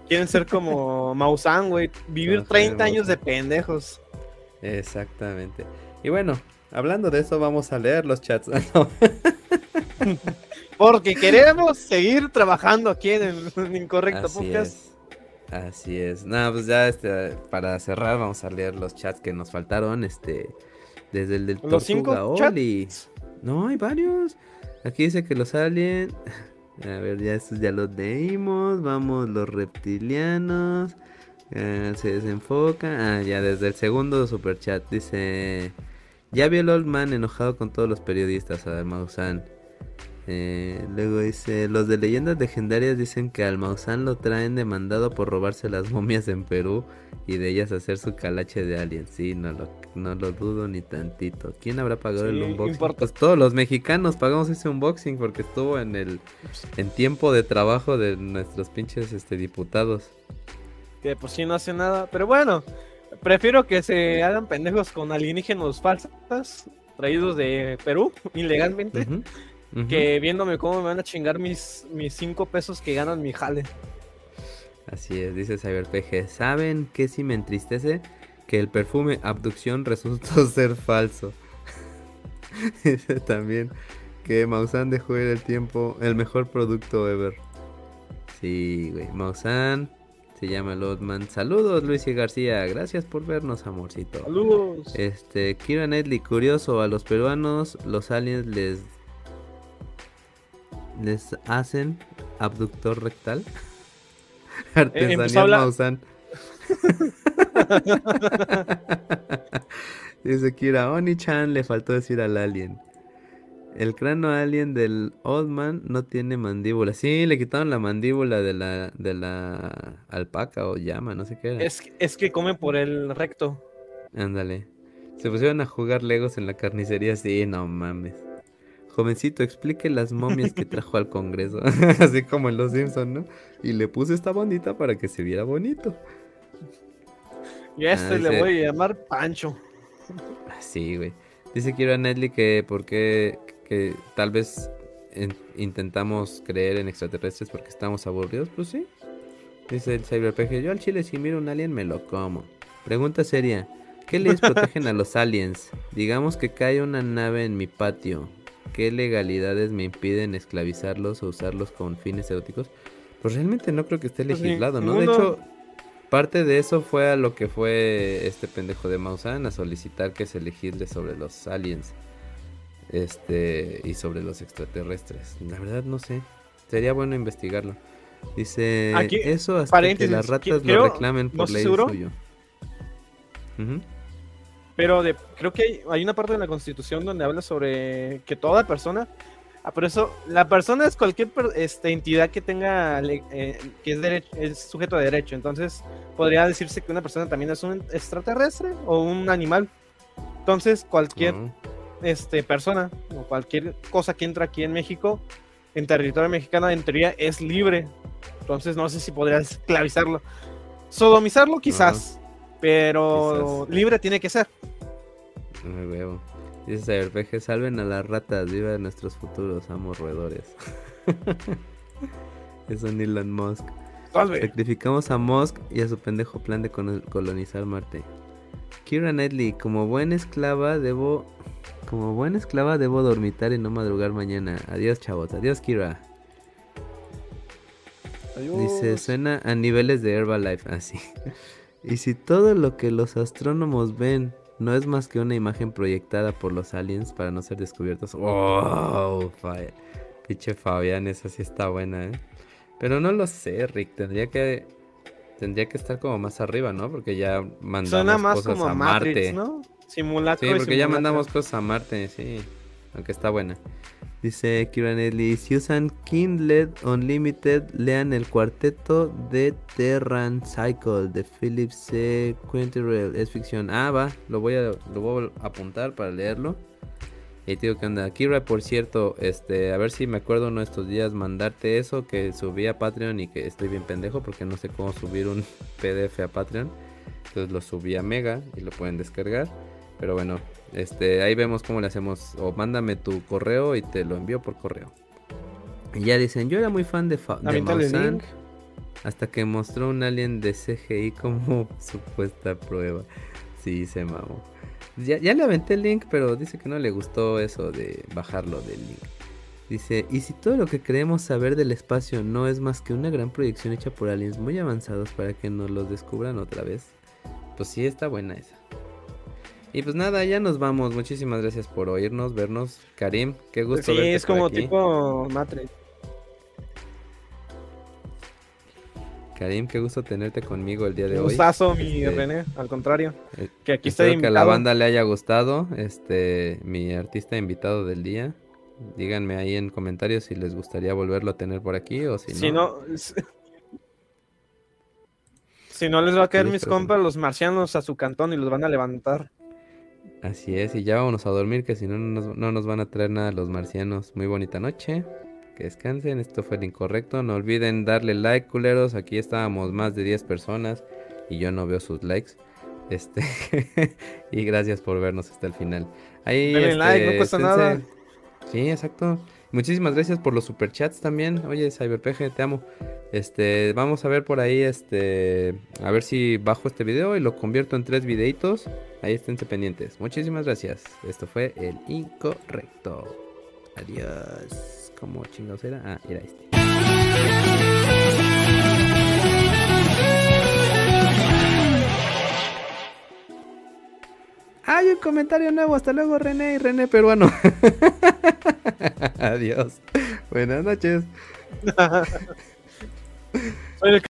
Quieren ser como Maussan, güey. Vivir 30 años de pendejos. Exactamente. Y bueno, hablando de eso, vamos a leer los chats. Porque queremos seguir trabajando aquí en el Incorrecto Así Podcast. Es. Así es. Nada, pues ya este, para cerrar, vamos a leer los chats que nos faltaron. Este, desde el del ¿Los cinco chats? No, hay varios. Aquí dice que los aliens. A ver, ya estos ya los leímos. Vamos, los reptilianos. Eh, se desenfoca. Ah, ya desde el segundo super chat dice Ya vi el Old Man enojado con todos los periodistas, a Maussan. Eh, luego dice, los de leyendas legendarias dicen que al Maussan lo traen demandado por robarse las momias en Perú y de ellas hacer su calache de alien. Sí, no lo, no lo dudo ni tantito. ¿Quién habrá pagado el unboxing? Pues todos los mexicanos pagamos ese unboxing porque estuvo en el en tiempo de trabajo de nuestros pinches este diputados. Que pues sí no hace nada, pero bueno, prefiero que se hagan pendejos con alienígenos falsos traídos de Perú ilegalmente que viéndome cómo me van a chingar mis, mis cinco pesos que ganan mi jale. Así es, dice CyberPG. ¿Saben qué sí me entristece? Que el perfume abducción resultó ser falso. dice también que Mausan dejó ir el tiempo, el mejor producto ever. Sí, güey. Mausan se llama Lotman. Saludos, Luis y García. Gracias por vernos, amorcito. Saludos. Este, Kira Nedley, curioso, a los peruanos los aliens les les hacen abductor rectal. Artesanía Mausan. Dice Kira, Oni-chan le faltó decir al alien. El cráneo alien del Old Man no tiene mandíbula. Sí, le quitaron la mandíbula de la, de la alpaca o llama, no sé qué era. Es, es que come por el recto. Ándale. Se pusieron a jugar legos en la carnicería. Sí, no mames. Jovencito, explique las momias que trajo al Congreso. Así como en Los Simpsons, ¿no? Y le puse esta bonita para que se viera bonito. Y a este ah, le voy a llamar Pancho. Sí, güey. Dice Kira Nedley que porque que tal vez intentamos creer en extraterrestres porque estamos aburridos. Pues sí. Dice el CyberPG, yo al chile si miro un alien me lo como. Pregunta seria. ¿Qué les protegen a los aliens? Digamos que cae una nave en mi patio. ¿Qué legalidades me impiden esclavizarlos o usarlos con fines eróticos? Pues realmente no creo que esté pues legislado, ¿no? De hecho, parte de eso fue a lo que fue este pendejo de Maussan a solicitar que se legisle sobre los aliens este y sobre los extraterrestres. La verdad no sé. Sería bueno investigarlo. Dice eso hasta que las ratas lo reclamen por ley suyo. Pero de, creo que hay, una parte de la Constitución donde habla sobre que toda persona, ah, por eso la persona es cualquier este, entidad que tenga, eh, que es, es sujeto de derecho. Entonces podría decirse que una persona también es un extraterrestre o un animal. Entonces cualquier este, persona o cualquier cosa que entra aquí en México, en territorio mexicano, en teoría es libre. Entonces no sé si podría esclavizarlo. Sodomizarlo quizás. Pero libre tiene que ser. Dice RPG, salven a las ratas, viva nuestros futuros amos roedores. es un Elon Musk. Sacrificamos a Musk y a su pendejo plan de colonizar Marte. Kira Knightley, como buena esclava debo... Como buena esclava debo dormitar y no madrugar mañana. Adiós chavos, adiós Kira. Dice, suena a niveles de Herbalife, así. Y si todo lo que los astrónomos ven no es más que una imagen proyectada por los aliens para no ser descubiertos. ¡Wow! Pinche Fabián, esa sí está buena, ¿eh? Pero no lo sé, Rick. Tendría que tendría que estar como más arriba, ¿no? Porque ya mandamos cosas a Marte. ¿no? Simulacro sí, porque ya mandamos cosas a Marte, sí. Aunque está buena. Dice Kiranelli, si usan Kindle Unlimited, lean el cuarteto de Terran Cycle de Philip C. Quinterell. Es ficción. Ah, va, lo voy a, lo voy a apuntar para leerlo. Y te digo que anda. Kira, por cierto, este, a ver si me acuerdo uno de estos días mandarte eso que subí a Patreon y que estoy bien pendejo porque no sé cómo subir un PDF a Patreon. Entonces lo subí a Mega y lo pueden descargar. Pero bueno, este, ahí vemos cómo le hacemos. O mándame tu correo y te lo envío por correo. Y ya dicen, yo era muy fan de, Fa de hasta que mostró un alien de CGI como supuesta prueba. Sí, se mamó. Ya, ya, le aventé el link, pero dice que no le gustó eso de bajarlo del link. Dice, y si todo lo que creemos saber del espacio no es más que una gran proyección hecha por aliens muy avanzados para que nos los descubran otra vez, pues sí está buena esa. Y pues nada, ya nos vamos. Muchísimas gracias por oírnos, vernos. Karim, qué gusto. Sí, es como tipo Matrix. Karim, qué gusto tenerte conmigo el día de Un hoy. gustazo, mi Este, René, al contrario. eh, Que aquí estoy Espero que a la invitado. banda le haya gustado, este, mi artista invitado del día. Díganme ahí en comentarios si les gustaría volverlo a tener por aquí o si, Si no. no. Si no les va a caer Sí, mis compas, los marcianos, a su cantón y los van a levantar. Así es, y ya vámonos a dormir, que si no, no nos, no nos van a traer nada los marcianos. Muy bonita noche, que descansen, esto fue el incorrecto. No olviden darle like, culeros. Aquí estábamos más de 10 personas y yo no veo sus likes. Este, y gracias por vernos hasta el final. Ahí, Denle like, no cuesta esténse- nada. Sí, exacto. Muchísimas gracias por los superchats también. Oye, CyberPG, te amo. Este, vamos a ver por ahí, este, a ver si bajo este video y lo convierto en tres videitos. Ahí esténse pendientes. Muchísimas gracias. Esto fue el incorrecto. Adiós. ¿Cómo chingados era? Ah, era este. Hay un comentario nuevo. Hasta luego, René y René peruano. Adiós. Buenas noches.